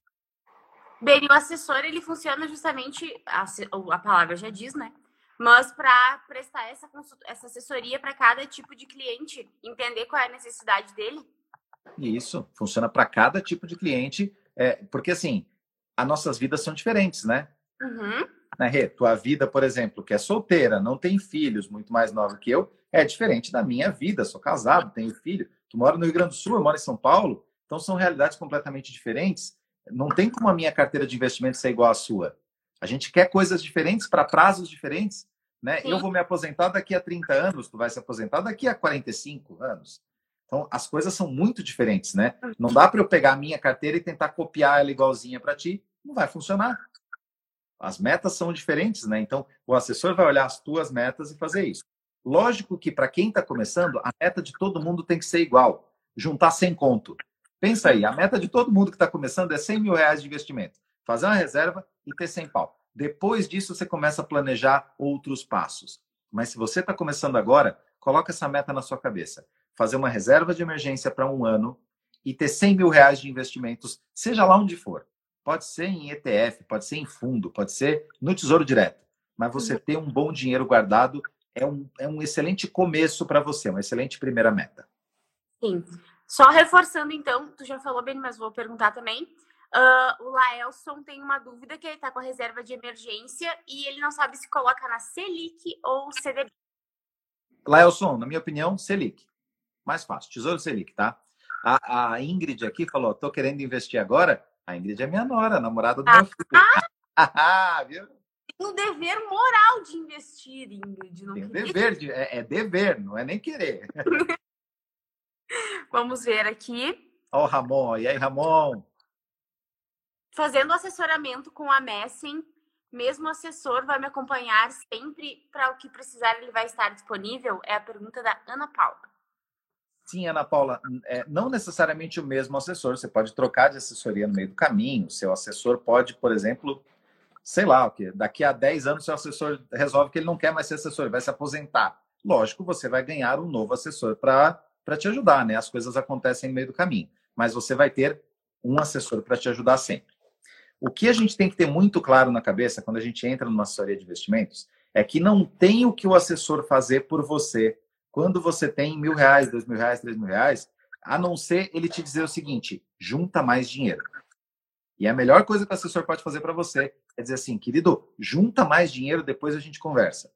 Bem, o assessor, ele funciona justamente, a, a palavra já diz, né? Mas para prestar essa, essa assessoria para cada tipo de cliente, entender qual é a necessidade dele. Isso, funciona para cada tipo de cliente, é, porque assim, as nossas vidas são diferentes, né? Uhum. Né, Rê? Tua vida, por exemplo, que é solteira, não tem filhos, muito mais nova que eu, é diferente da minha vida. Sou casado, tenho filho. Tu mora no Rio Grande do Sul, eu moro em São Paulo. Então são realidades completamente diferentes. Não tem como a minha carteira de investimento ser igual à sua. A gente quer coisas diferentes para prazos diferentes. Né? Eu vou me aposentar daqui a 30 anos, tu vai se aposentar daqui a 45 anos. Então, as coisas são muito diferentes, né? Não dá para eu pegar a minha carteira e tentar copiar ela igualzinha para ti. Não vai funcionar. As metas são diferentes, né? Então, o assessor vai olhar as tuas metas e fazer isso. Lógico que para quem está começando, a meta de todo mundo tem que ser igual. Juntar 100 conto. Pensa aí, a meta de todo mundo que está começando é 100 mil reais de investimento. Fazer uma reserva e ter 100 pau. Depois disso, você começa a planejar outros passos. Mas se você está começando agora, coloca essa meta na sua cabeça. Fazer uma reserva de emergência para um ano e ter 100 mil reais de investimentos, seja lá onde for. Pode ser em ETF, pode ser em fundo, pode ser no Tesouro Direto. Mas você uhum. ter um bom dinheiro guardado é um, é um excelente começo para você, uma excelente primeira meta. Sim. Só reforçando, então, tu já falou bem, mas vou perguntar também. Uh, o Laelson tem uma dúvida que ele está com a reserva de emergência e ele não sabe se coloca na Selic ou CDB. Laelson, na minha opinião, Selic. Mais fácil, Tesouro Selic, tá? A, a Ingrid aqui falou, tô querendo investir agora. A Ingrid é minha nora, namorada do ah, meu filho. Ah, viu? tem o dever moral de investir, Ingrid. Não tem dever, de, é, é, dever, não é nem querer. Vamos ver aqui. Ó o Ramon, e aí, Ramon? Fazendo assessoramento com a Messen, mesmo assessor vai me acompanhar sempre para o que precisar, ele vai estar disponível? É a pergunta da Ana Paula. Sim, Ana Paula, é, não necessariamente o mesmo assessor, você pode trocar de assessoria no meio do caminho. Seu assessor pode, por exemplo, sei lá, o que daqui a 10 anos seu assessor resolve que ele não quer mais ser assessor, ele vai se aposentar. Lógico, você vai ganhar um novo assessor para te ajudar, né? As coisas acontecem no meio do caminho, mas você vai ter um assessor para te ajudar sempre. O que a gente tem que ter muito claro na cabeça quando a gente entra numa assessoria de investimentos é que não tem o que o assessor fazer por você quando você tem mil reais, dois mil reais, três mil reais, a não ser ele te dizer o seguinte: junta mais dinheiro. E a melhor coisa que o assessor pode fazer para você é dizer assim, querido, junta mais dinheiro, depois a gente conversa.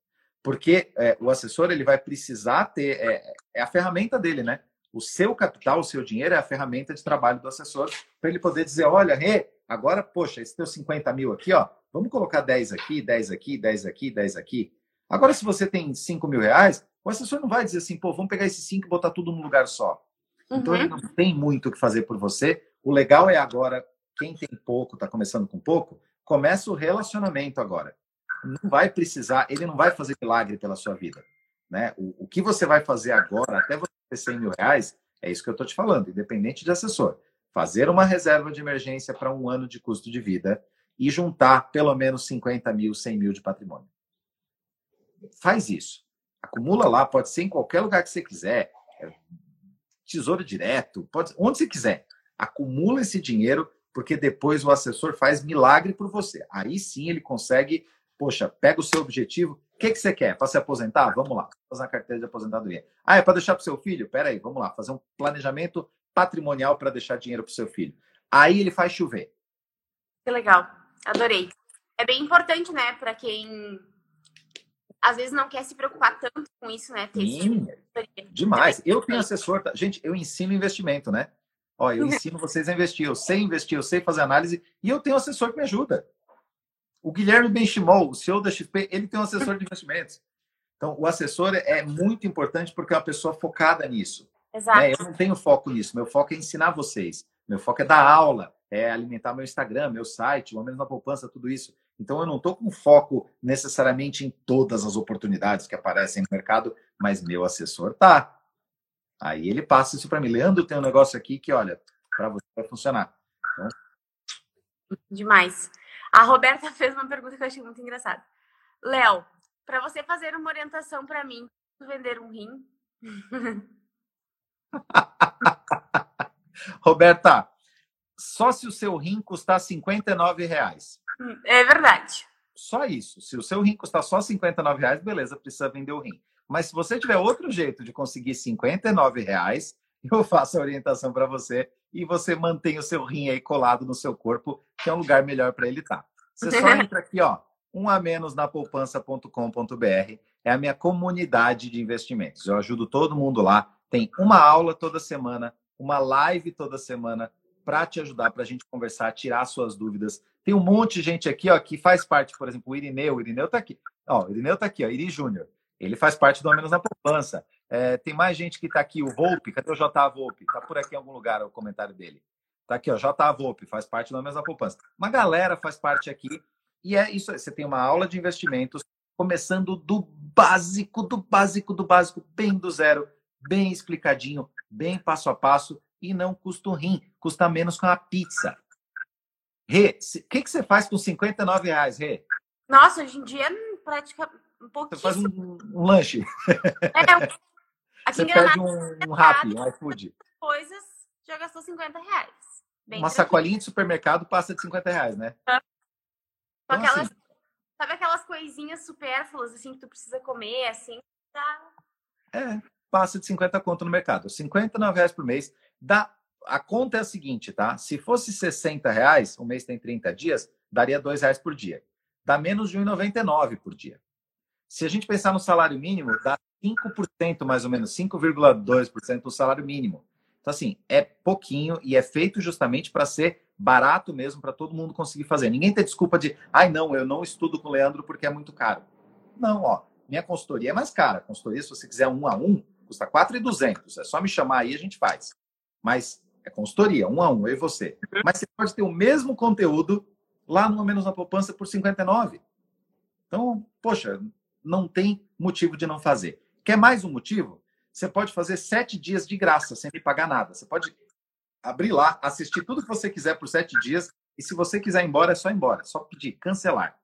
Porque é, o assessor ele vai precisar ter, é, é, a ferramenta dele, né? O seu capital, o seu dinheiro é a ferramenta de trabalho do assessor para ele poder dizer, olha, Rê, agora, poxa, esse teu 50 mil aqui, ó, vamos colocar 10 aqui, 10 aqui, 10 aqui, 10 aqui. Agora, se você tem 5 mil reais, o assessor não vai dizer assim, pô, vamos pegar esses cinco e botar tudo num lugar só. Uhum. Então ele uhum. não tem muito o que fazer por você. O legal é agora, quem tem pouco, está começando com pouco, começa o relacionamento agora. Não vai precisar, ele não vai fazer milagre pela sua vida. Né? O, o que você vai fazer agora, até você ter 100 mil reais, é isso que eu estou te falando, independente de assessor. Fazer uma reserva de emergência para um ano de custo de vida e juntar pelo menos 50 mil, 100 mil de patrimônio. Faz isso. Acumula lá, pode ser em qualquer lugar que você quiser. É, tesouro direto, pode onde você quiser. Acumula esse dinheiro, porque depois o assessor faz milagre por você. Aí sim ele consegue, poxa, pega o seu objetivo. O que, que você quer? Para se aposentar? Vamos lá, fazer uma carteira de aposentadoria. Ah, é para deixar para o seu filho? Pera aí, vamos lá, fazer um planejamento patrimonial para deixar dinheiro para o seu filho. Aí ele faz chover. Que legal, adorei. É bem importante, né, para quem às vezes não quer se preocupar tanto com isso, né? Ter Sim, demais. Eu tenho assessor, tá? gente, eu ensino investimento, né? Ó, eu ensino vocês a investir, eu sei investir, eu sei fazer análise e eu tenho assessor que me ajuda. O Guilherme Benchimol, o CEO da XP, ele tem um assessor de investimentos. Então, o assessor é muito importante porque é uma pessoa focada nisso. Exato. Né? Eu não tenho foco nisso, meu foco é ensinar vocês. Meu foco é dar aula, é alimentar meu Instagram, meu site, o menos na poupança, tudo isso. Então eu não estou com foco necessariamente em todas as oportunidades que aparecem no mercado, mas meu assessor tá. Aí ele passa isso para mim. Leandro, tem um negócio aqui que, olha, para você vai funcionar. Então... Demais. A Roberta fez uma pergunta que eu achei muito engraçada. Léo, para você fazer uma orientação para mim, vender um rim? Roberta, só se o seu rim custar 59 reais. É verdade. Só isso. Se o seu rim custar só 59 reais, beleza, precisa vender o rim. Mas se você tiver outro jeito de conseguir 59 reais, eu faço a orientação para você e você mantém o seu rim aí colado no seu corpo, que é um lugar melhor para ele estar. Tá. Você só entra aqui, ó, um a menos na poupança.com.br. É a minha comunidade de investimentos. Eu ajudo todo mundo lá. Tem uma aula toda semana, uma live toda semana para te ajudar, para a gente conversar, tirar suas dúvidas. Tem um monte de gente aqui ó, que faz parte, por exemplo, o Irineu. O Irineu está aqui. Ó, o Irineu está aqui, ó, Iri Júnior. Ele faz parte do Menos na Poupança. É, tem mais gente que está aqui, o Volpe. Cadê o J. Volpe? Está por aqui em algum lugar o comentário dele. Está aqui, ó, J. Volpe, faz parte do Menos na Poupança. Uma galera faz parte aqui. E é isso. Você tem uma aula de investimentos começando do básico, do básico, do básico, bem do zero, bem explicadinho, bem passo a passo e não custa um rim, custa menos que uma pizza. Rê, o que, que você faz com 59 reais, Rê? Nossa, hoje em dia é praticamente um pouquinho. Você faz um, um lanche. É, aqui você pede um, um rap, um iFood. Coisas, já gastou 50 reais. Bem Uma sacolinha de supermercado passa de 50 reais, né? Então, aquelas, assim, sabe aquelas coisinhas supérfluas, assim, que tu precisa comer, assim, tá... É, passa de 50 conto no mercado. 59 reais por mês dá a conta é a seguinte, tá? Se fosse 60 reais, o mês tem 30 dias, daria dois reais por dia. Dá menos de 1,99 por dia. Se a gente pensar no salário mínimo, dá 5% mais ou menos, 5,2% do salário mínimo. Então assim, é pouquinho e é feito justamente para ser barato mesmo, para todo mundo conseguir fazer. Ninguém tem desculpa de, ai, não, eu não estudo com o Leandro porque é muito caro. Não, ó, minha consultoria é mais cara. Consultoria, se você quiser um a um, custa 4,200. É só me chamar aí, a gente faz. Mas é consultoria, um a um, eu e você. Mas você pode ter o mesmo conteúdo lá no Menos na Poupança por 59. Então, poxa, não tem motivo de não fazer. Quer mais um motivo? Você pode fazer sete dias de graça, sem me pagar nada. Você pode abrir lá, assistir tudo que você quiser por sete dias. E se você quiser ir embora, é só ir embora. É só pedir, cancelar.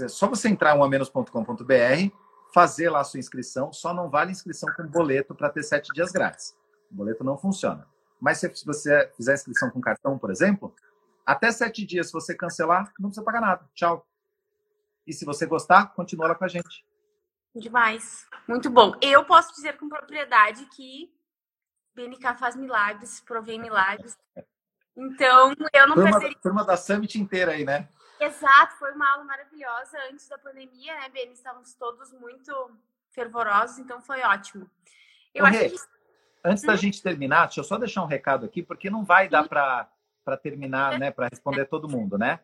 É só você entrar em uamenos.com.br, fazer lá a sua inscrição. Só não vale inscrição com boleto para ter sete dias grátis. O boleto não funciona. Mas se você fizer inscrição com cartão, por exemplo, até sete dias, se você cancelar, não precisa pagar nada. Tchau. E se você gostar, continua lá com a gente. Demais. Muito bom. Eu posso dizer com propriedade que BNK faz milagres, provém milagres. Então, eu não turma, percebi... Turma da Summit inteira aí, né? Exato, foi uma aula maravilhosa antes da pandemia, né, Beni? Estávamos todos muito fervorosos, então foi ótimo. Eu Ô, acho Rê, que... Antes hum? da gente terminar, deixa eu só deixar um recado aqui, porque não vai dar para para terminar, né, para responder todo mundo, né?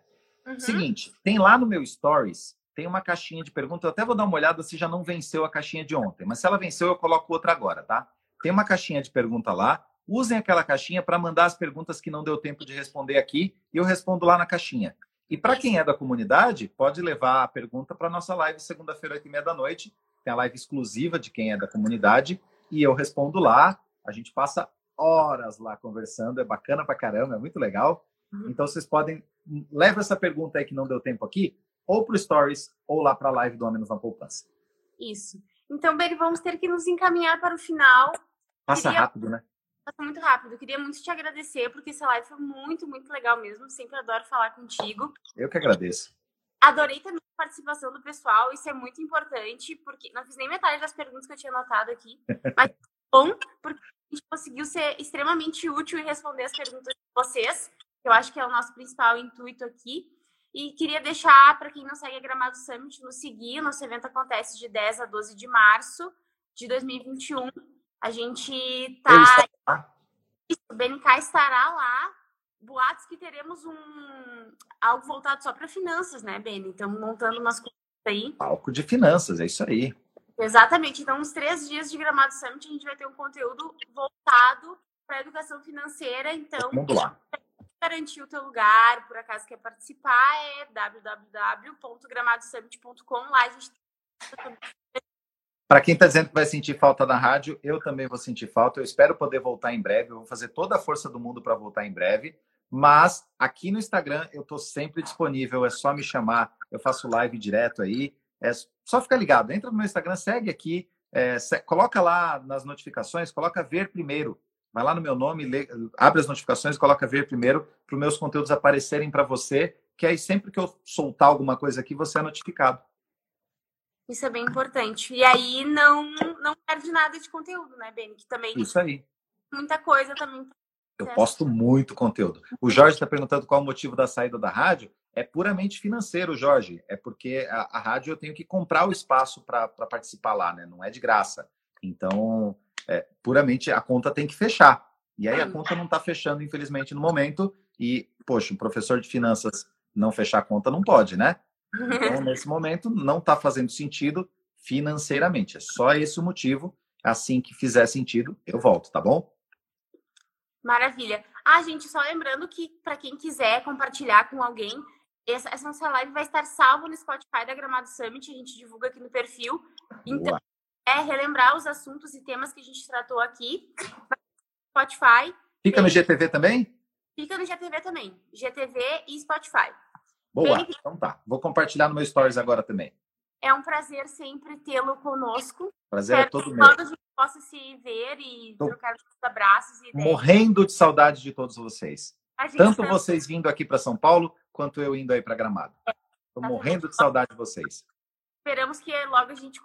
Uhum. Seguinte, tem lá no meu stories, tem uma caixinha de perguntas, eu até vou dar uma olhada se já não venceu a caixinha de ontem, mas se ela venceu, eu coloco outra agora, tá? Tem uma caixinha de pergunta lá, usem aquela caixinha para mandar as perguntas que não deu tempo de responder aqui e eu respondo lá na caixinha. E para quem é da comunidade, pode levar a pergunta para nossa live segunda-feira, oito e meia da noite. Tem a live exclusiva de quem é da comunidade e eu respondo lá. A gente passa horas lá conversando, é bacana pra caramba, é muito legal. Uhum. Então vocês podem leva essa pergunta aí que não deu tempo aqui, ou pro Stories ou lá para a live do Homens na Poupança. Isso. Então, Beri, vamos ter que nos encaminhar para o final. Passa Queria... rápido, né? Passa muito rápido. Queria muito te agradecer, porque essa live foi muito, muito legal mesmo. Sempre adoro falar contigo. Eu que agradeço. Adorei também a participação do pessoal, isso é muito importante, porque não fiz nem metade das perguntas que eu tinha anotado aqui. Mas bom, porque a gente conseguiu ser extremamente útil e responder as perguntas de vocês. Eu acho que é o nosso principal intuito aqui. E queria deixar para quem não segue a Gramado Summit nos seguir. Nosso evento acontece de 10 a 12 de março de 2021. A gente tá. O BNK estará lá. Boatos que teremos um algo voltado só para finanças, né, Beni? Estamos montando umas coisas aí. Palco de finanças, é isso aí. Exatamente. Então, uns três dias de Gramado Summit, a gente vai ter um conteúdo voltado para a educação financeira. Então, Vamos lá. Garantir o teu lugar, por acaso quer participar, é www.gramadosummit.com. Lá a gente para quem está dizendo que vai sentir falta da rádio, eu também vou sentir falta. Eu espero poder voltar em breve. Eu vou fazer toda a força do mundo para voltar em breve. Mas aqui no Instagram eu estou sempre disponível. É só me chamar. Eu faço live direto aí. É só ficar ligado. Entra no meu Instagram, segue aqui, é, coloca lá nas notificações, coloca ver primeiro. Vai lá no meu nome, lê, abre as notificações, coloca ver primeiro para os meus conteúdos aparecerem para você, que aí sempre que eu soltar alguma coisa aqui, você é notificado. Isso é bem importante. E aí não não perde nada de conteúdo, né, Beni? Que também Isso aí. Muita coisa também. Eu posto muito conteúdo. O Jorge está perguntando qual o motivo da saída da rádio é puramente financeiro, Jorge. É porque a, a rádio eu tenho que comprar o espaço para participar lá, né? Não é de graça. Então, é, puramente a conta tem que fechar. E aí a conta não está fechando, infelizmente, no momento. E, poxa, um professor de finanças não fechar a conta não pode, né? Então, nesse momento, não está fazendo sentido financeiramente. É só esse o motivo. Assim que fizer sentido, eu volto, tá bom? Maravilha. Ah, gente, só lembrando que para quem quiser compartilhar com alguém, essa, essa, nossa live vai estar salva no Spotify da Gramado Summit, a gente divulga aqui no perfil. Então, Boa. É relembrar os assuntos e temas que a gente tratou aqui. Spotify. Fica no GTV também? Fica no GTV também. GTV e Spotify. Boa, Bem, então tá. Vou compartilhar no meu Stories agora também. É um prazer sempre tê-lo conosco. Prazer Espero é todo meu. Que a gente possa se ver e Tô trocar os abraços. E morrendo de saudade de todos vocês. Tanto tá... vocês vindo aqui para São Paulo, quanto eu indo aí para Gramado. Estou é, morrendo de saudade de vocês. Esperamos que logo a gente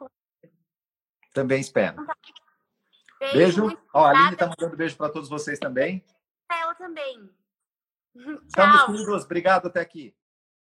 Também espero. Beijo. beijo. Ó, a Aline está mandando beijo para todos vocês também. Ela também. Estamos juntos. Obrigado até aqui.